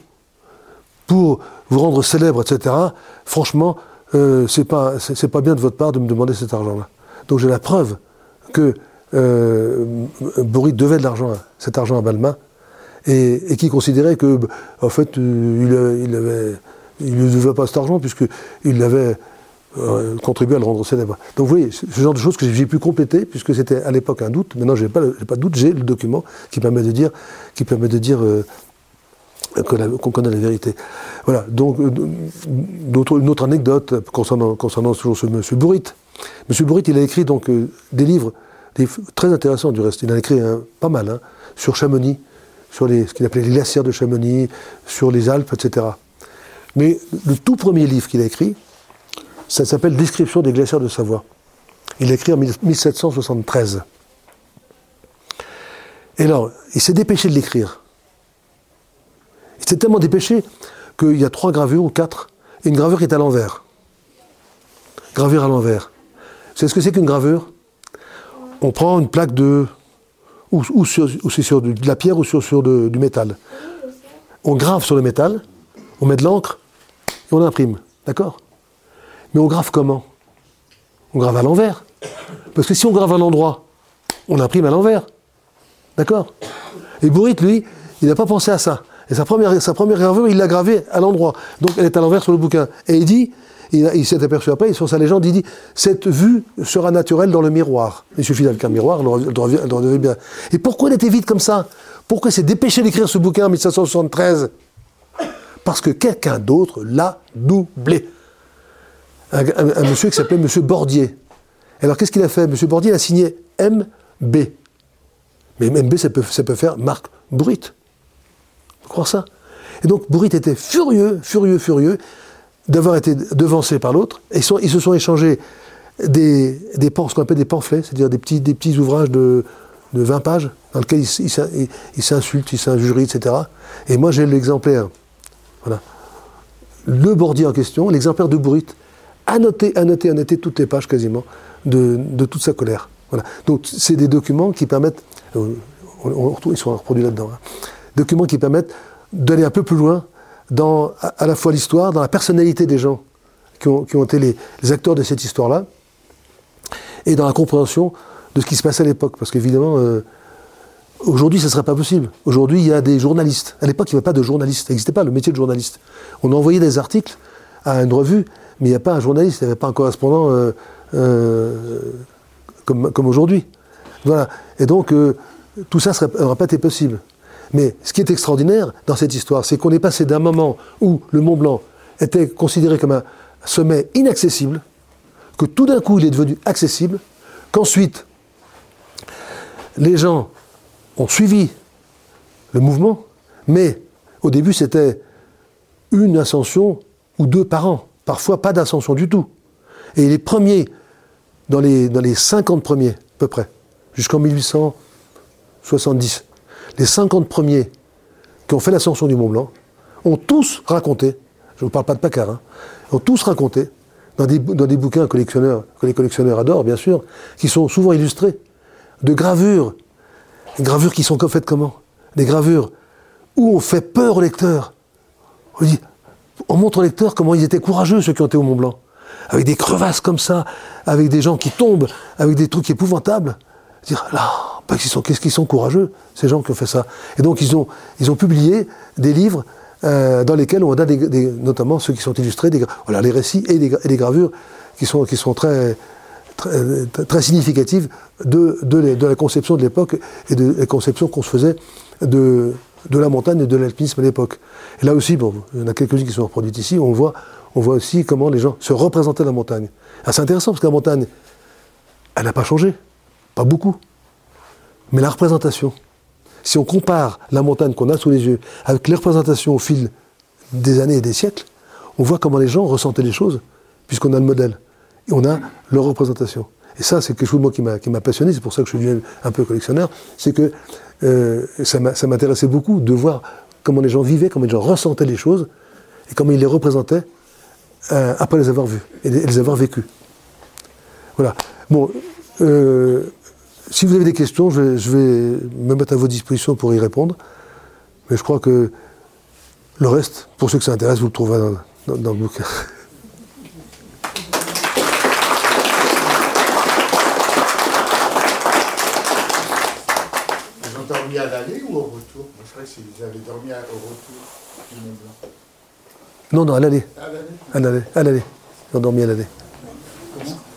pour vous rendre célèbre, etc., franchement, euh, c'est pas, c'est pas bien de votre part de me demander cet argent-là. Donc j'ai la preuve que euh, Boris devait de l'argent, cet argent à Balmain, et, qui considérait que, en fait, euh, il, il ne devait pas cet argent puisqu'il avait euh, contribué à le rendre célèbre. Donc vous voyez, ce genre de choses que j'ai pu compléter, puisque c'était à l'époque un doute. Maintenant, je n'ai pas, de doute, j'ai le document qui permet de dire, euh, qu'on connaît la vérité. Voilà. Donc, une autre anecdote concernant, toujours ce monsieur Bourrit. Monsieur Bourrit, il a écrit des livres très intéressant du reste. Il a écrit pas mal hein, sur Chamonix, sur ce qu'il appelait les glacières de Chamonix, sur les Alpes, etc. Mais le tout premier livre qu'il a écrit, ça s'appelle Description des glacières de Savoie. Il écrit en 1773. Et alors, il s'est dépêché de l'écrire. Il s'est tellement dépêché qu'il y a trois gravures ou quatre, et une gravure qui est à l'envers. Gravure à l'envers. C'est ce que c'est qu'une gravure? On prend une plaque de. ou, c'est sur de la pierre ou sur, sur du métal. On grave sur le métal, on met de l'encre et on imprime. D'accord? Mais on grave comment? On grave à l'envers. Parce que si on grave à l'endroit, on imprime à l'envers. D'accord? Et Bourrit, lui, il n'a pas pensé à ça. Et sa première, sa première il l'a gravée à l'endroit. Donc elle est à l'envers sur le bouquin. Et il dit il, s'est aperçu après, sur sa légende, il dit Cette vue sera naturelle dans le miroir. Il suffit d'avoir un miroir, elle devrait bien. Et pourquoi il était vite comme ça? Pourquoi s'est dépêché d'écrire ce bouquin en 1773 Parce que quelqu'un d'autre l'a doublé. Un, monsieur qui s'appelait Monsieur Bordier. Alors qu'est-ce qu'il a fait? Monsieur Bordier a signé MB. Mais MB, ça peut, peut faire Marc Bourrit. Vous croire ça Et donc Bourrit était furieux, furieux, furieux d'avoir été devancé par l'autre. Et ils, se sont échangés des, des ce qu'on appelle des pamphlets, c'est-à-dire des petits, des petits ouvrages de, de 20 pages, dans lesquels ils s'insultent, ils s'injurient, etc. Et moi, j'ai l'exemplaire. Voilà. Le bordier en question, l'exemplaire de Bourrit, annoté, annoté, annoté toutes les pages quasiment de, toute sa colère. Donc, c'est des documents qui permettent, euh, ils sont reproduits là-dedans, hein, documents qui permettent d'aller un peu plus loin dans à la fois l'histoire, dans la personnalité des gens qui ont, été les, acteurs de cette histoire-là, et dans la compréhension de ce qui se passait à l'époque. Parce qu'évidemment, euh, aujourd'hui, ce ne serait pas possible. Aujourd'hui, il y a des journalistes. À l'époque, il n'y avait pas de journaliste. Ça n'existait pas le métier de journaliste. On envoyait des articles à une revue, mais il n'y a pas un journaliste, il n'y avait pas un correspondant euh, euh, comme, comme aujourd'hui. Voilà. Et donc, tout ça n'aurait pas été possible. Mais ce qui est extraordinaire dans cette histoire, c'est qu'on est passé d'un moment où le Mont Blanc était considéré comme un sommet inaccessible, que tout d'un coup il est devenu accessible, qu'ensuite les gens ont suivi le mouvement, mais au début c'était une ascension ou deux par an, parfois pas d'ascension du tout. Et les premiers, dans les, dans les 50 premiers à peu près, jusqu'en 1870, les 50 premiers qui ont fait l'ascension du Mont Blanc ont tous raconté, je ne vous parle pas de Paccard, hein, ont tous raconté, dans des, bouquins que les collectionneurs adorent bien sûr, qui sont souvent illustrés, de gravures, des gravures qui sont faites comment? Des gravures où on fait peur au lecteur. On, dit, on montre au lecteur comment ils étaient courageux, ceux qui ont été au Mont Blanc. Avec des crevasses comme ça, avec des gens qui tombent, avec des trucs épouvantables. Dire, là, qu'est-ce qu'ils sont courageux, ces gens qui ont fait ça. Et donc ils ont, publié des livres euh, dans lesquels on a notamment ceux qui sont illustrés, des, les récits et des, gravures qui sont, très, très, significatives de, de, la conception de l'époque et de la conception qu'on se faisait de, de la montagne et de l'alpinisme à l'époque. Et là aussi, bon, il y en a quelques-unes qui sont reproduites ici, on voit, aussi comment les gens se représentaient la montagne. Ah, c'est intéressant parce que la montagne, elle n'a pas changé, pas beaucoup. Mais la représentation, si on compare la montagne qu'on a sous les yeux avec les représentations au fil des années et des siècles, on voit comment les gens ressentaient les choses, puisqu'on a le modèle. Et on a leur représentation. Et ça, c'est quelque chose moi, qui m'a passionné, c'est pour ça que je suis devenu un peu collectionneur, c'est que euh, ça m'intéressait beaucoup de voir comment les gens vivaient, comment les gens ressentaient les choses, et comment ils les représentaient euh, après les avoir vues et les, avoir vécues. Voilà. Bon, euh, si vous avez des questions, je vais, me mettre à vos dispositions pour y répondre. Mais je crois que Le reste, pour ceux que ça intéresse, vous le trouverez dans le bouquin. Ils ont dormi à l'aller ou au retour Moi, je croyais qu'ils avaient dormi à- au retour du Mont Blanc. Non, non, à l'aller. À l'aller À l'aller. À l'aller. Ils ont dormi à l'aller.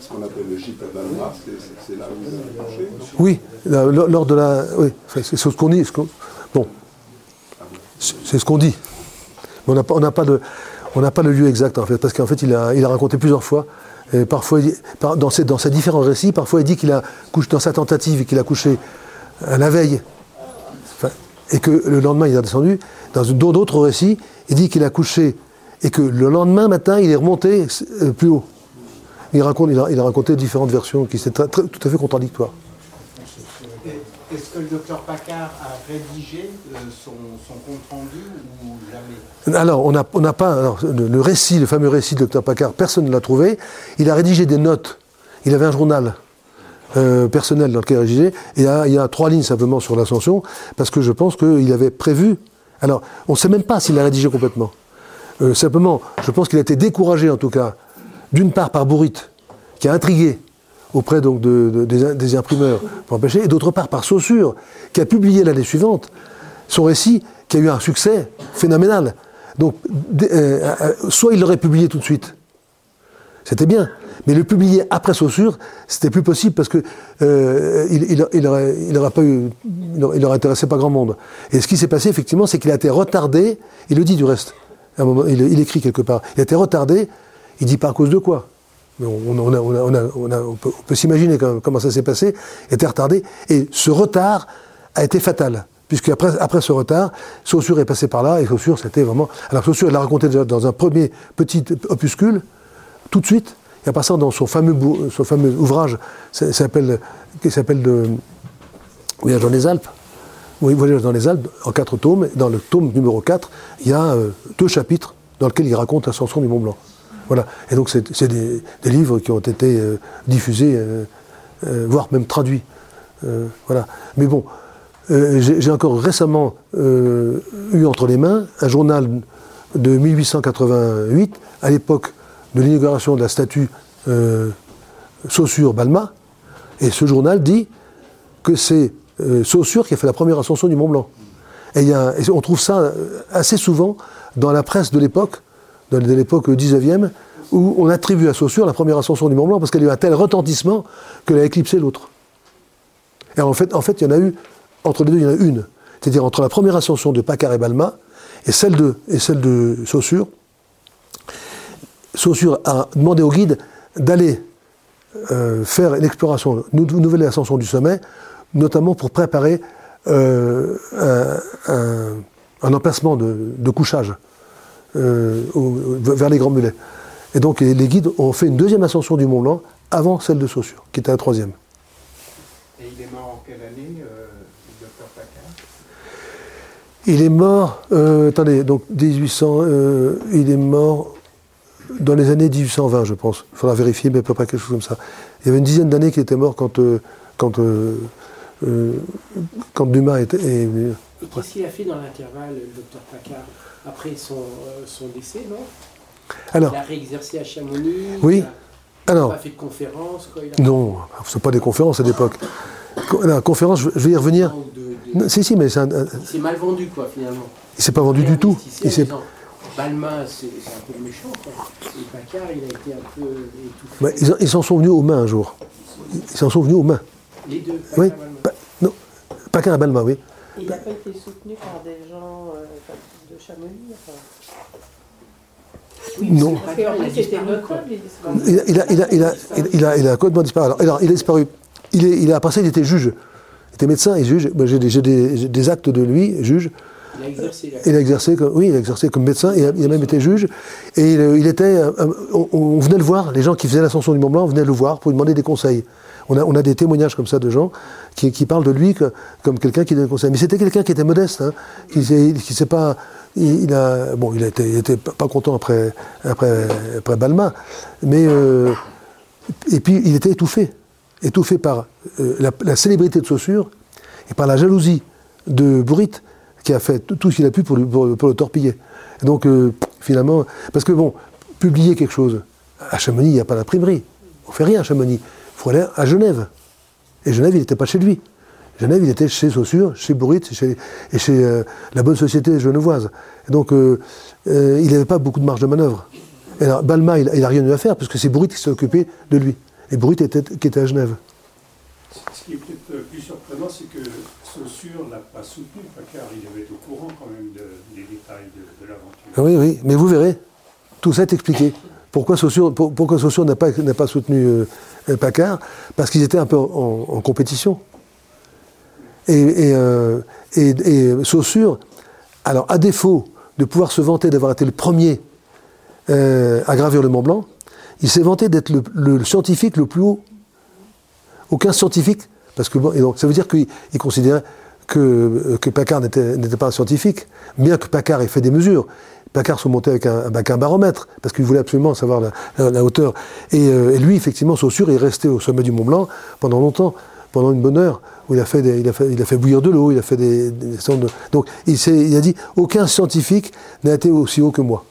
Ce qu'on appelle le gîte à Balma, c'est c'est là où vous avez marché. Oui, lors de la. Oui, c'est ce qu'on dit. ce qu'on- bon, c'est c'est ce qu'on dit. Mais on n'a pas, on n'a pas, de- on n'a pas le lieu exact, en fait, parce qu'en fait, il a, il a raconté plusieurs fois. Et parfois, il dans, ses, dans ses différents récits, parfois, il dit qu'il a couché dans sa tentative, qu'il a couché à la veille, et que le lendemain, il a descendu. Dans d'autres récits, il dit qu'il a couché, et que le lendemain matin, il est remonté euh, plus haut. Il, raconte, il, a, il a raconté différentes versions qui étaient tout à fait contradictoires. Est-ce que le docteur Paccard a rédigé euh, son, son compte-rendu ou jamais? Alors, on n'a on pas. alors, le, le récit, le fameux récit de Dr Paccard, personne ne l'a trouvé. Il a rédigé des notes. Il avait un journal euh, personnel dans lequel il a rédigé. Et il y a, a trois lignes simplement sur l'ascension, parce que je pense qu'il avait prévu. Alors, on ne sait même pas s'il l'a rédigé complètement. Euh, simplement, je pense qu'il a été découragé, en tout cas, d'une part par Bourrit, qui a intrigué auprès donc de- de- des, imprimeurs pour empêcher, et d'autre part par Saussure, qui a publié l'année suivante son récit, qui a eu un succès phénoménal. Donc, euh, soit il l'aurait publié tout de suite, c'était bien, mais le publier après Saussure, c'était plus possible parce que euh, il, il, pas eu, il aurait, il aurait intéressé pas grand monde. Et ce qui s'est passé effectivement, c'est qu'il a été retardé. Il le dit du reste. Il, écrit quelque part. Il a été retardé. Il dit pas à cause de quoi. On, peut, s'imaginer comment ça s'est passé. Il était retardé. Et ce retard a été fatal. Puisque après, après ce retard, Saussure est passé par là, et Saussure, c'était vraiment. Alors Saussure, il l'a raconté déjà dans un premier petit opuscule, tout de suite, et en passant dans son fameux, ouvrage, ça, ça qui s'appelle Voyage dans les Alpes. Voyage dans les Alpes, en quatre tomes. Dans le tome numéro 4, il y a euh, deux chapitres dans lesquels il raconte l'ascension du Mont Blanc. Voilà. Et donc, c'est des, livres qui ont été euh, diffusés, euh, voire même traduits. Voilà. Mais bon, j'ai encore récemment eu entre les mains un journal de 1888, à l'époque de l'inauguration de la statue euh, Saussure-Balma. Et ce journal dit que c'est euh, Saussure qui a fait la première ascension du Mont Blanc. Et, on trouve ça euh, assez souvent dans la presse de l'époque, de, l'époque 19e, où on attribue à Saussure la première ascension du Mont Blanc parce qu'elle a eu un tel retentissement qu'elle a éclipsé l'autre. Et en fait, en fait, il y en a eu, entre les deux, il y en a une. C'est-à-dire entre la première ascension de Paccard et Balma et celle de Saussure. Saussure a demandé au guide d'aller euh, faire une exploration, une nou- nouvelle ascension du sommet, notamment pour préparer euh, un, un- un emplacement de, de couchage euh, au- vers les Grands Mulets. Et donc les, les guides ont fait une deuxième ascension du Mont Blanc avant celle de Saussure, qui était la troisième. Et il est mort en quelle année, le docteur Paccard Il est mort, attendez, donc 1800, euh, il est mort dans les années 1820, je pense. Il faudra vérifier, mais à peu près quelque chose comme ça. Il y avait une dizaine d'années qu'il était mort quand, euh, quand, euh, euh, quand Dumas était, est venu. Et qu'est-ce qu'il a fait dans l'intervalle, le docteur Paccard, après son, son décès, non? Alors, Il a réexercé à Chamonix Oui. Il n'a alors, pas fait de conférence quoi, il a non, ce pas des conférences à l'époque. La conférence, je vais y revenir. de- de- Non, Si, si, mais c'est un- mal vendu, quoi, finalement. il s'est pas vendu du tout. Investisseur, Il s'est- en disant, Balma, c'est un peu le méchant, quoi. Et Paccard, il a été un peu étouffé. Ouais, ils en- ils s'en sont venus aux mains un jour. Ils s'en sont venus aux mains. Les deux, Paccard, Oui, Balma. Pa- non, Paccard et Balma, oui. Il n'a pas été soutenu par des gens euh, de Chamonix enfin. Oui, Non. il a il a, il a, il a, il a, complètement disparu. Alors, alors, il a disparu. Il est, il a, après ça, il était juge. Il était médecin et juge. J'ai des, j'ai des, j'ai des actes de lui, juge. Il a exercé comme, oui, il a exercé comme médecin. Il a, il a même été juge. Et il, il était, euh, euh, on, venait le voir. Les gens qui faisaient l'ascension du Mont Blanc venaient le voir pour lui demander des conseils. On a, des témoignages comme ça de gens qui, parlent de lui comme quelqu'un qui donne des conseils. Mais c'était quelqu'un qui était modeste, hein, qui qui s'est pas, il, bon, il pas content après, après, après Balma, mais euh, et puis il était étouffé, étouffé par euh, la, la célébrité de Saussure et par la jalousie de Bourrit, qui a fait tout, ce qu'il a pu pour, le torpiller. Et donc, euh, finalement, parce que bon, publier quelque chose, à Chamonix, il n'y a pas d'imprimerie. On fait rien à Chamonix. Il faut aller à Genève. Et Genève, il n'était pas chez lui. Genève, il était chez Saussure, chez Bourrit et chez, euh, la bonne société genevoise. Et donc, euh, il n'avait pas beaucoup de marge de manœuvre. Et alors, Balma, il n'a rien eu à faire, parce que c'est Bourrit qui s'est occupé de lui. Et Bourrit était, qui était à Genève. Ce qui est peut-être plus surprenant, c'est que Saussure n'a pas soutenu Paccard. Il avait au courant quand même de- des détails de, l'aventure. Oui, oui, mais vous verrez, tout ça est expliqué. Pourquoi Saussure, n'a pas, soutenu euh, Paccard? Parce qu'ils étaient un peu en, compétition. Euh, et- Saussure, alors à défaut de pouvoir se vanter d'avoir été le premier euh, à gravir le Mont Blanc, il s'est vanté d'être le scientifique le plus haut. Aucun scientifique, parce que bon, et donc ça veut dire qu'il il considérait que, euh, que Paccard n'était pas un scientifique, bien que Paccard ait fait des mesures. Paccard se montait avec un, baromètre, parce qu'il voulait absolument savoir la, hauteur. Et, euh, et lui, effectivement, Saussure est resté au sommet du Mont Blanc pendant longtemps, pendant une bonne heure, où il a fait, il a fait, il a fait bouillir de l'eau, il a fait des, Donc il, a dit, aucun scientifique n'a été aussi haut que moi.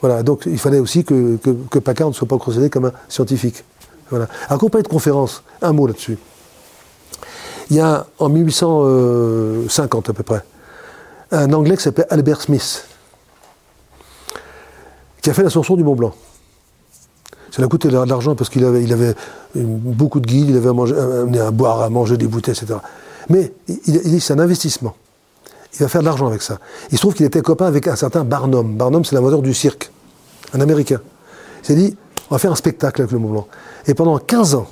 Voilà, donc il fallait aussi que, que, ne soit pas considéré comme un scientifique. Voilà. Alors, compagnie de conférence, un mot là-dessus. Il y a en 1850 à peu près, un Anglais qui s'appelait Albert Smith, qui a fait l'ascension du Mont Blanc. Ça lui a coûté de l'argent parce qu'il avait, beaucoup de guides, il avait à amené à boire, à manger des bouteilles, etc. Mais il, il dit c'est un investissement. Il va faire de l'argent avec ça. Il se trouve qu'il était copain avec un certain Barnum. Barnum, c'est l'inventeur du cirque, un Américain. Il s'est dit, on va faire un spectacle avec le Mont Blanc. Et pendant 15 ans,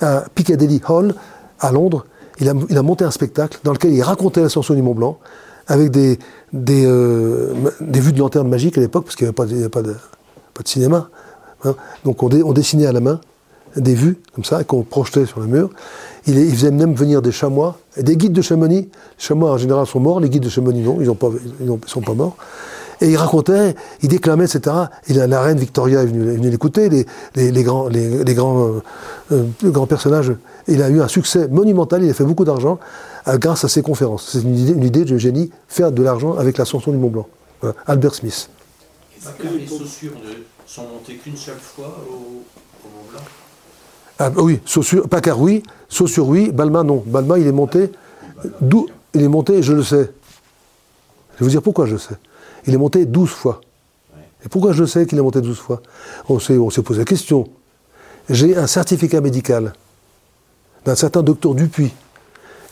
à Piccadilly Hall, à Londres, il a, monté un spectacle dans lequel il racontait l'ascension du Mont Blanc, avec des, euh, vues de lanterne magique à l'époque, parce qu'il n'y avait pas de, cinéma. Donc on, dessinait à la main des vues, comme ça, qu'on projetait sur le mur. Il, faisait même venir des chamois, des guides de Chamonix. Les chamois, en général, sont morts, les guides de Chamonix, non, ils ne sont pas morts. Et il racontait, il déclamait, etc. Et la, la reine Victoria est venue, l'écouter, les, les- les grands, les, les grands, euh, euh, les grands personnages. Il a eu un succès monumental, il a fait beaucoup d'argent euh, grâce à ses conférences. C'est une idée, une idée de génie, faire de l'argent avec l'ascension du Mont Blanc. Voilà. Albert Smith. Paccard et Saussure ne sont montés qu'une seule fois au, au Mont Blanc? Ah, bah oui, Saussure, Paccard oui, Saussure oui, Balma non. Balma il est monté, d'où il est monté, je le sais. Je vais vous dire pourquoi je le sais. Il est monté 12 fois. Et pourquoi je sais qu'il est monté 12 fois? On s'est, posé la question. J'ai un certificat médical d'un certain docteur Dupuis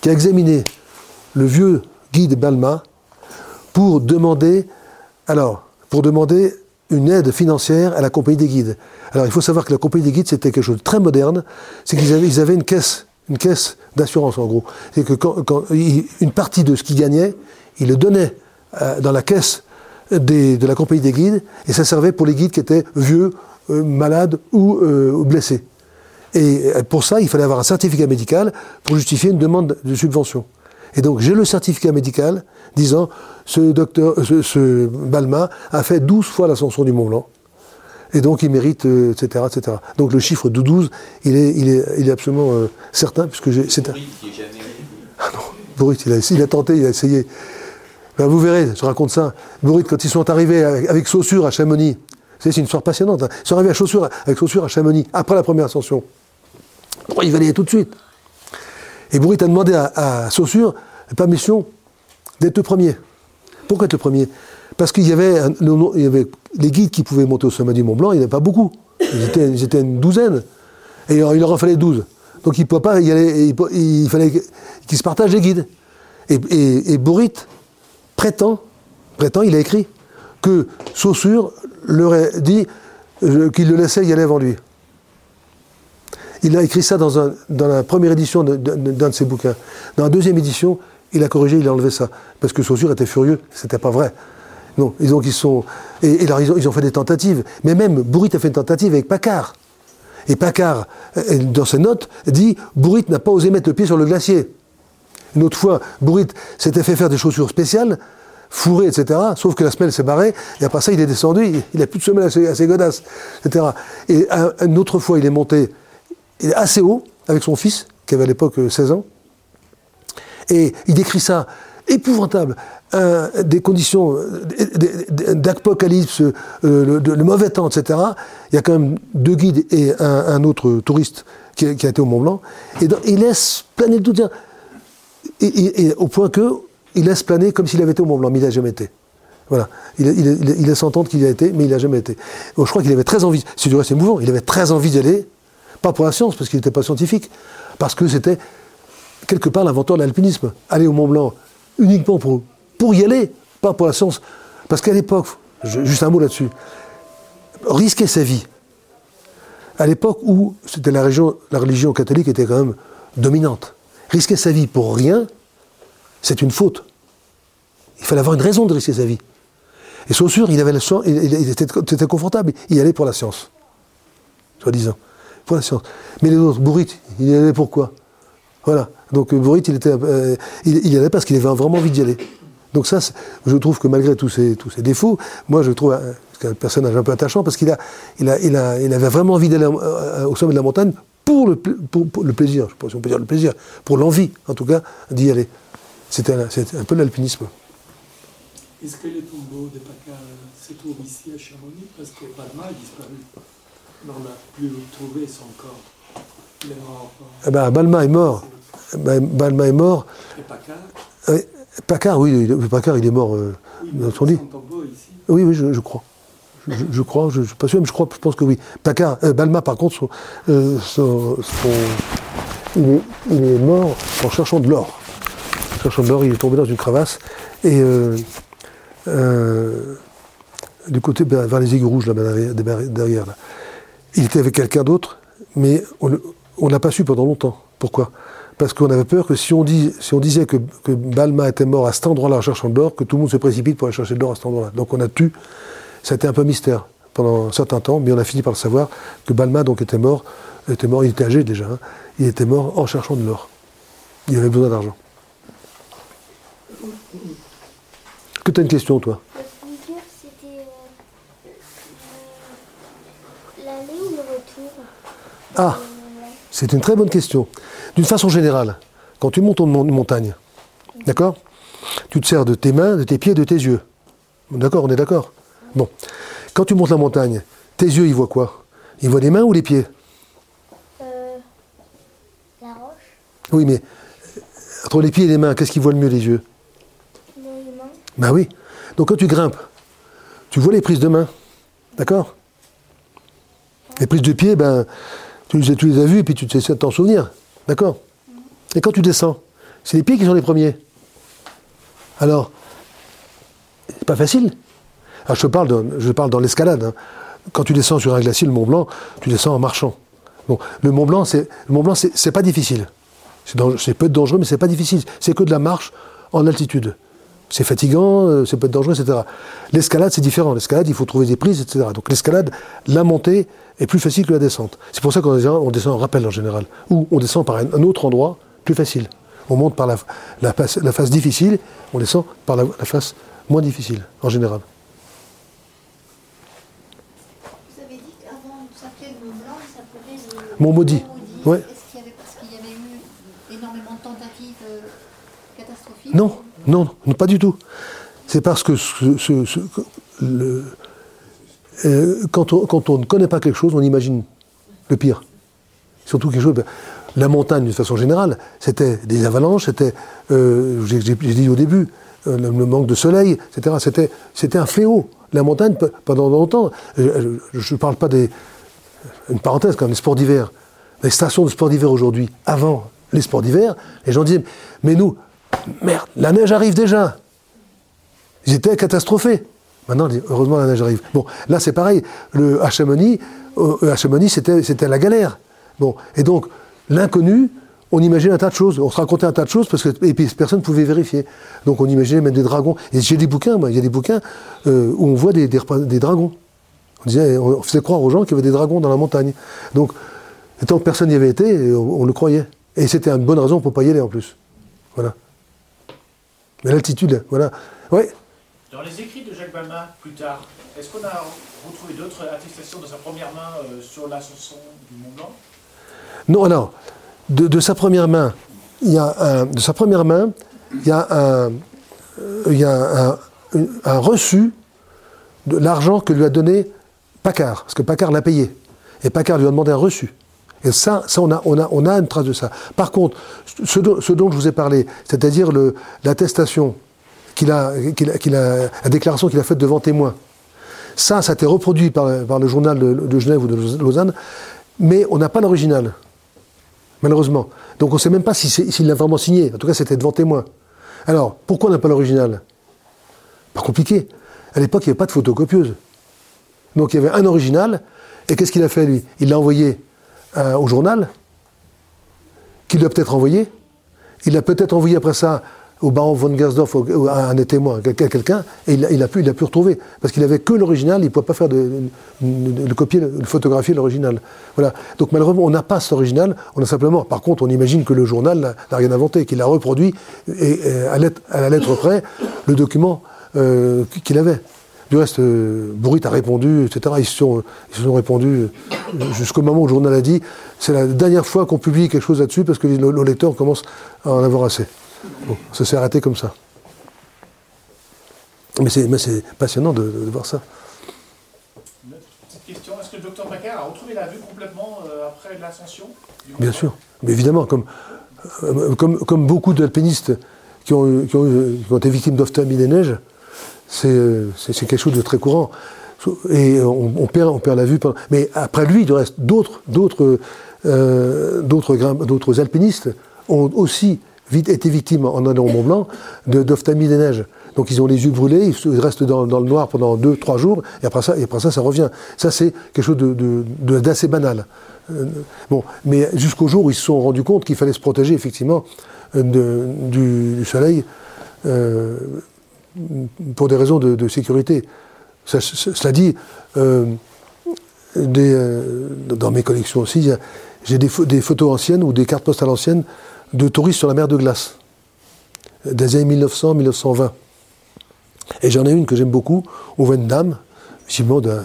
qui a examiné le vieux guide Balma pour demander, alors, pour demander une aide financière à la compagnie des guides. Alors, il faut savoir que la compagnie des guides, c'était quelque chose de très moderne. C'est qu'ils avaient, ils avaient une caisse, une caisse d'assurance, en gros. C'est que quand, quand ils- une partie de ce qu'ils gagnaient, ils le donnaient euh, dans la caisse des- de la compagnie des guides, et ça servait pour les guides qui étaient vieux, euh, malades ou, euh, blessés. Et euh, pour ça, il fallait avoir un certificat médical pour justifier une demande de subvention. Et donc, j'ai le certificat médical disant ce docteur, ce, ce Balma a fait 12 fois l'ascension du Mont Blanc. Et donc, il mérite, euh, etc., etc. Donc, le chiffre de 12, il est, il est, il est absolument certain, puisque j'ai. c'est un- ah non, il a, il a tenté, il a essayé. Ben, vous verrez, je raconte ça. Bourrit, quand ils sont arrivés avec, Saussure à Chamonix, c'est une histoire passionnante. hein. Ils sont arrivés à Chaussure, avec Saussure à Chamonix, après la première ascension. Pourquoi il valait tout de suite Et Bourrit a demandé à, Saussure permission d'être le premier. Pourquoi être le premier? Parce qu'il y, avait les guides qui pouvaient monter au sommet du Mont Blanc, il n'y en avait pas beaucoup. Ils étaient, une douzaine. Et il leur en fallait 12. Donc il, pouvait pas y aller, il, fallait qu'ils se partagent les guides. Et, et Bourrit prétend, il a écrit, que Saussure leur a dit euh, qu'il le laissait y aller avant lui. Il a écrit ça dans, la première édition d'un de ses bouquins. Dans la deuxième édition, il a corrigé, il a enlevé ça. Parce que Saussure était furieux, c'était pas vrai. Non, ils ont, ils ont fait des tentatives. Mais même Bourrit a fait une tentative avec Paccard. Et Paccard, euh, dans ses notes, dit Bourrit n'a pas osé mettre le pied sur le glacier. Une autre fois, Bourrit s'était fait faire des chaussures spéciales, fourrées, etc. Sauf que la semelle s'est barrée, et après ça, il est descendu, il- n'a plus de semelle assez, assez godasse, etc. Et un- une autre fois, il est monté assez haut, avec son fils, qui avait à l'époque euh, 16 ans, et il décrit ça. épouvantable, des conditions euh, d'apocalypse, euh, le, mauvais temps, etc. Il y a quand même deux guides et un, autre touriste qui, a- été au Mont Blanc. Et il laisse planer le doute. Et, au point que il laisse planer comme s'il avait été au Mont Blanc, mais il n'a jamais été. Voilà. Il, laisse entendre qu'il y a été, mais il n'a jamais été. Bon, je crois qu'il avait très envie, c'est du reste émouvant, il avait très envie d'y aller, pas pour la science, parce qu'il n'était pas scientifique, parce que c'était quelque part l'inventeur de l'alpinisme. Aller au Mont Blanc uniquement pour, pour y aller, pas pour la science. Parce qu'à l'époque, juste un mot là-dessus, risquer sa vie, à l'époque où c'était la, la religion catholique était quand même dominante, risquer sa vie pour rien, c'est une faute. Il fallait avoir une raison de risquer sa vie. Et Saussure, il avait le choix, il, était, confortable, il allait pour la science, soi-disant, pour la science. Mais les autres, Bourrit, il y allait pourquoi Voilà. Donc euh, Bourrit, il, était, euh, il, y allait parce qu'il avait vraiment envie d'y aller. Donc ça, je trouve que malgré tous ses, tous ses défauts, moi je trouve un, un personnage un peu attachant parce qu'il avait vraiment envie d'aller euh, au sommet de la montagne pour le, pour, pour le plaisir, je ne sais pas si on peut dire le plaisir, pour l'envie en tout cas d'y aller. C'était un, peu l'alpinisme. Est-ce que les tombeaux de Paca se trouvent ici à Chamonix? Parce que Balma a disparu. Mais on n'a plus trouvé son corps. Il est mort. Eh ben, Balma est mort. Balma est mort. Et Paca, Euh, Paccard, oui, Paccard, il est mort euh, dans son lit. son tombeau ici. Oui, oui, je, je crois. Je, crois, je ne suis pas sûr, mais je crois, je pense que oui. Paccard, euh, Balma, par contre, son- euh, il, est, mort en cherchant de l'or. En cherchant de l'or, il est tombé dans une crevasse. Et euh, du côté, ben, vers les aiguilles rouges, là, derrière, là. Il était avec quelqu'un d'autre, mais on n'a pas su pendant longtemps. Pourquoi? Parce qu'on avait peur que si on, disait que, que Balma était mort à cet endroit-là en cherchant de l'or, que tout le monde se précipite pour aller chercher de l'or à cet endroit-là. Donc on a tu. Ça a été un peu mystère pendant un certain temps, mais on a fini par le savoir que Balma donc était mort, était mort, il était âgé déjà, hein. il était mort en cherchant de l'or. Il avait besoin d'argent. Que tu as une question, toi? Euh, euh, l'aller ou le retour? Ah, c'est une très bonne question. D'une façon générale, quand tu montes une mon- une montagne, d'accord? Tu te sers de tes mains, de tes pieds, de tes yeux. D'accord, on est d'accord? Bon. Quand tu montes la montagne, tes yeux, ils voient quoi? Ils voient les mains ou les pieds? Euh, la roche, Oui, mais entre les pieds et les mains, qu'est-ce qu'ils voient le mieux les yeux? Les mains, Ben oui. Donc quand tu grimpes, tu vois les prises de main. D'accord? Les prises de pied, ben, tu, les- tu les as vues et puis tu essaies de t'en souvenir. D'accord? Et quand tu descends, c'est les pieds qui sont les premiers? Alors, c'est pas facile. Alors je parle, dans l'escalade. hein. Quand tu descends sur un glacier, le Mont Blanc, tu descends en marchant. Bon, le Mont Blanc, c'est le Mont Blanc, c'est pas difficile. C'est dang- C'est peut être dangereux, mais c'est pas difficile. C'est que de la marche en altitude. C'est fatigant, euh, c'est peut être dangereux, etc. L'escalade, c'est différent. L'escalade, il faut trouver des prises, etc. Donc l'escalade, la montée est plus facile que la descente. C'est pour ça qu'on descend, en rappel en général. Ou on descend par un, autre endroit plus facile. On monte par la, face- difficile, on descend par la face moins difficile, en général. Vous avez dit qu'avant de s'appeler le Mont Blanc, il s'appelait le Mont Maudit. Ouais. Est-ce qu'il y avait, parce qu'il y avait eu énormément de tentatives euh, catastrophiques? Non, non, non, pas du tout. C'est parce que ce- ce- ce- que le- euh, quand, on, quand on ne connaît pas quelque chose, on imagine le pire. Surtout quelque chose. ben, La montagne, de façon générale, c'était des avalanches, c'était, euh, j'ai dit au début, euh, le, le manque de soleil, etc. C'était, c'était un fléau. La montagne, pe- pendant longtemps, euh, je ne parle pas des. Une parenthèse, quand même, les sports d'hiver. Les stations de sport d'hiver aujourd'hui, avant les sports d'hiver, les gens disaient Mais nous, merde, la neige arrive déjà. Ils étaient catastrophés. Maintenant, heureusement, la neige arrive. Bon, là, c'est pareil. Le à Chamonix, euh, Chamonix, c'était, la galère. Bon, et donc, l'inconnu, on imaginait un tas de choses. On se racontait un tas de choses parce que et puis personne ne pouvait vérifier. Donc, on imaginait même des dragons. Et j'ai des bouquins, moi, il y a des bouquins euh, où on voit des dragons. On, disait, on faisait croire aux gens qu'il y avait des dragons dans la montagne. Donc, tant que personne n'y avait été, on, on le croyait. Et c'était une bonne raison pour ne pas y aller en plus. Voilà. Mais l'altitude, voilà. Ouais. Dans les écrits de Jacques Balma, plus tard, est-ce qu'on a retrouvé d'autres attestations de sa première main euh, sur l'ascension du Mont Blanc? Non, alors, de, de sa première main, il y a un, de sa première main, il y a un, il y a un, un- une- un reçu de l'argent que lui a donné Paccard, parce que Paccard l'a payé. Et Paccard lui a demandé un reçu. Et ça, ça on, a, on, a, on a une trace de ça. Par contre, ce dont, je vous ai parlé, c'est-à-dire l'attestation qu'il a, qu'il a, la déclaration qu'il a faite devant témoin, ça, ça a été reproduit par, le journal de, Genève ou de Lausanne, mais on n'a pas l'original, malheureusement. Donc on ne sait même pas s'il l'a vraiment signé. En tout cas, c'était devant témoin. Alors, pourquoi on n'a pas l'original? Pas compliqué. À l'époque, il n'y avait pas de photocopieuse. Donc il y avait un original, et qu'est-ce qu'il a fait lui? Il l'a envoyé euh, au journal, qu'il a peut-être envoyé. Il l'a peut-être envoyé après ça au baron von Gersdorf, à un des témoins, quel- quelqu'un, et il, a- pu, il a pu retrouver. Parce qu'il avait que l'original, il ne pouvait pas faire de, de- de copier, de photographier l'original. Voilà. Donc malheureusement, on n'a pas cet original, on a simplement, par contre, on imagine que le journal n'a rien inventé, qu'il a reproduit, à, à la lettre près, le document euh, qu'il avait. Du reste, euh, Bourrit a répondu, etc. Ils se sont, ils se sont répondus euh, jusqu'au moment où le journal a dit c'est la dernière fois qu'on publie quelque chose là-dessus parce que nos, nos lecteurs commencent à en avoir assez. Bon, ça s'est arrêté comme ça. Mais c'est, passionnant de, de- de voir ça. Une autre petite question, est-ce que le docteur Paccard a retrouvé la vue complètement euh, après l'ascension Bien sûr. Mais évidemment, comme, euh, comme, comme beaucoup d'alpinistes qui qui, qui ont été victimes d'ophtalmie des neiges, c'est, euh, c'est, quelque chose de très courant. Et on, perd, on perd la vue. Mais après lui, du reste, d'autres, euh, alpinistes ont aussi vite été victimes en allant au Mont Blanc d'ophtalmie des neiges. Donc ils ont les yeux brûlés, ils restent dans, le noir pendant deux, trois jours, et après ça, et après ça, ça revient. Ça, c'est quelque chose de, de- d'assez banal. Euh, bon, mais jusqu'au jour où ils se sont rendus compte qu'il fallait se protéger effectivement de- du, soleil pour des raisons de, sécurité. Cela dit, euh, euh, dans mes collections aussi, j'ai des, pho- des photos anciennes ou des cartes postales anciennes de touristes sur la mer de glace, des années 1900-1920. Et j'en ai une que j'aime beaucoup, où voit une dame, visiblement de,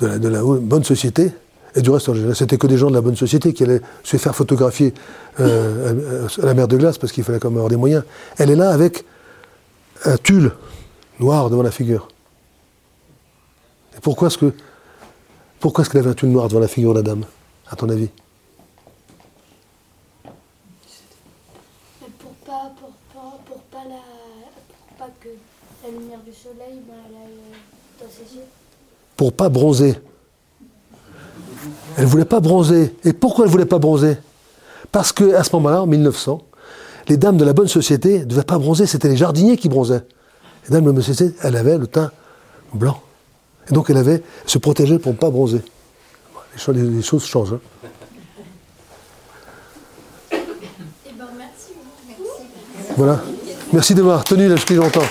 de la, bonne société, et du reste, c'était que des gens de la bonne société qui allaient se faire photographier euh, à la mer de glace parce qu'il fallait quand même avoir des moyens. Elle est là avec un tulle noir devant la figure. Et pourquoi est-ce que pourquoi est-ce qu'elle avait un tulle noir devant la figure, la dame, à ton avis? Pour pas, pour pas, pour pas la, pour pas que la lumière du soleil, ben, elle aille euh, dans ses yeux. Pour pas bronzer. Elle voulait pas bronzer. Et pourquoi elle voulait pas bronzer? Parce que à ce moment-là, en 1900, les dames de la bonne société ne devaient pas bronzer, c'était les jardiniers qui bronzaient. Les dames de la bonne société, elle avait le teint blanc. Et donc elle avait se protégeait pour ne pas bronzer. Les choses, les choses changent. hein. Eh ben. Voilà. Merci de m'avoir tenu là jusqu'à longtemps.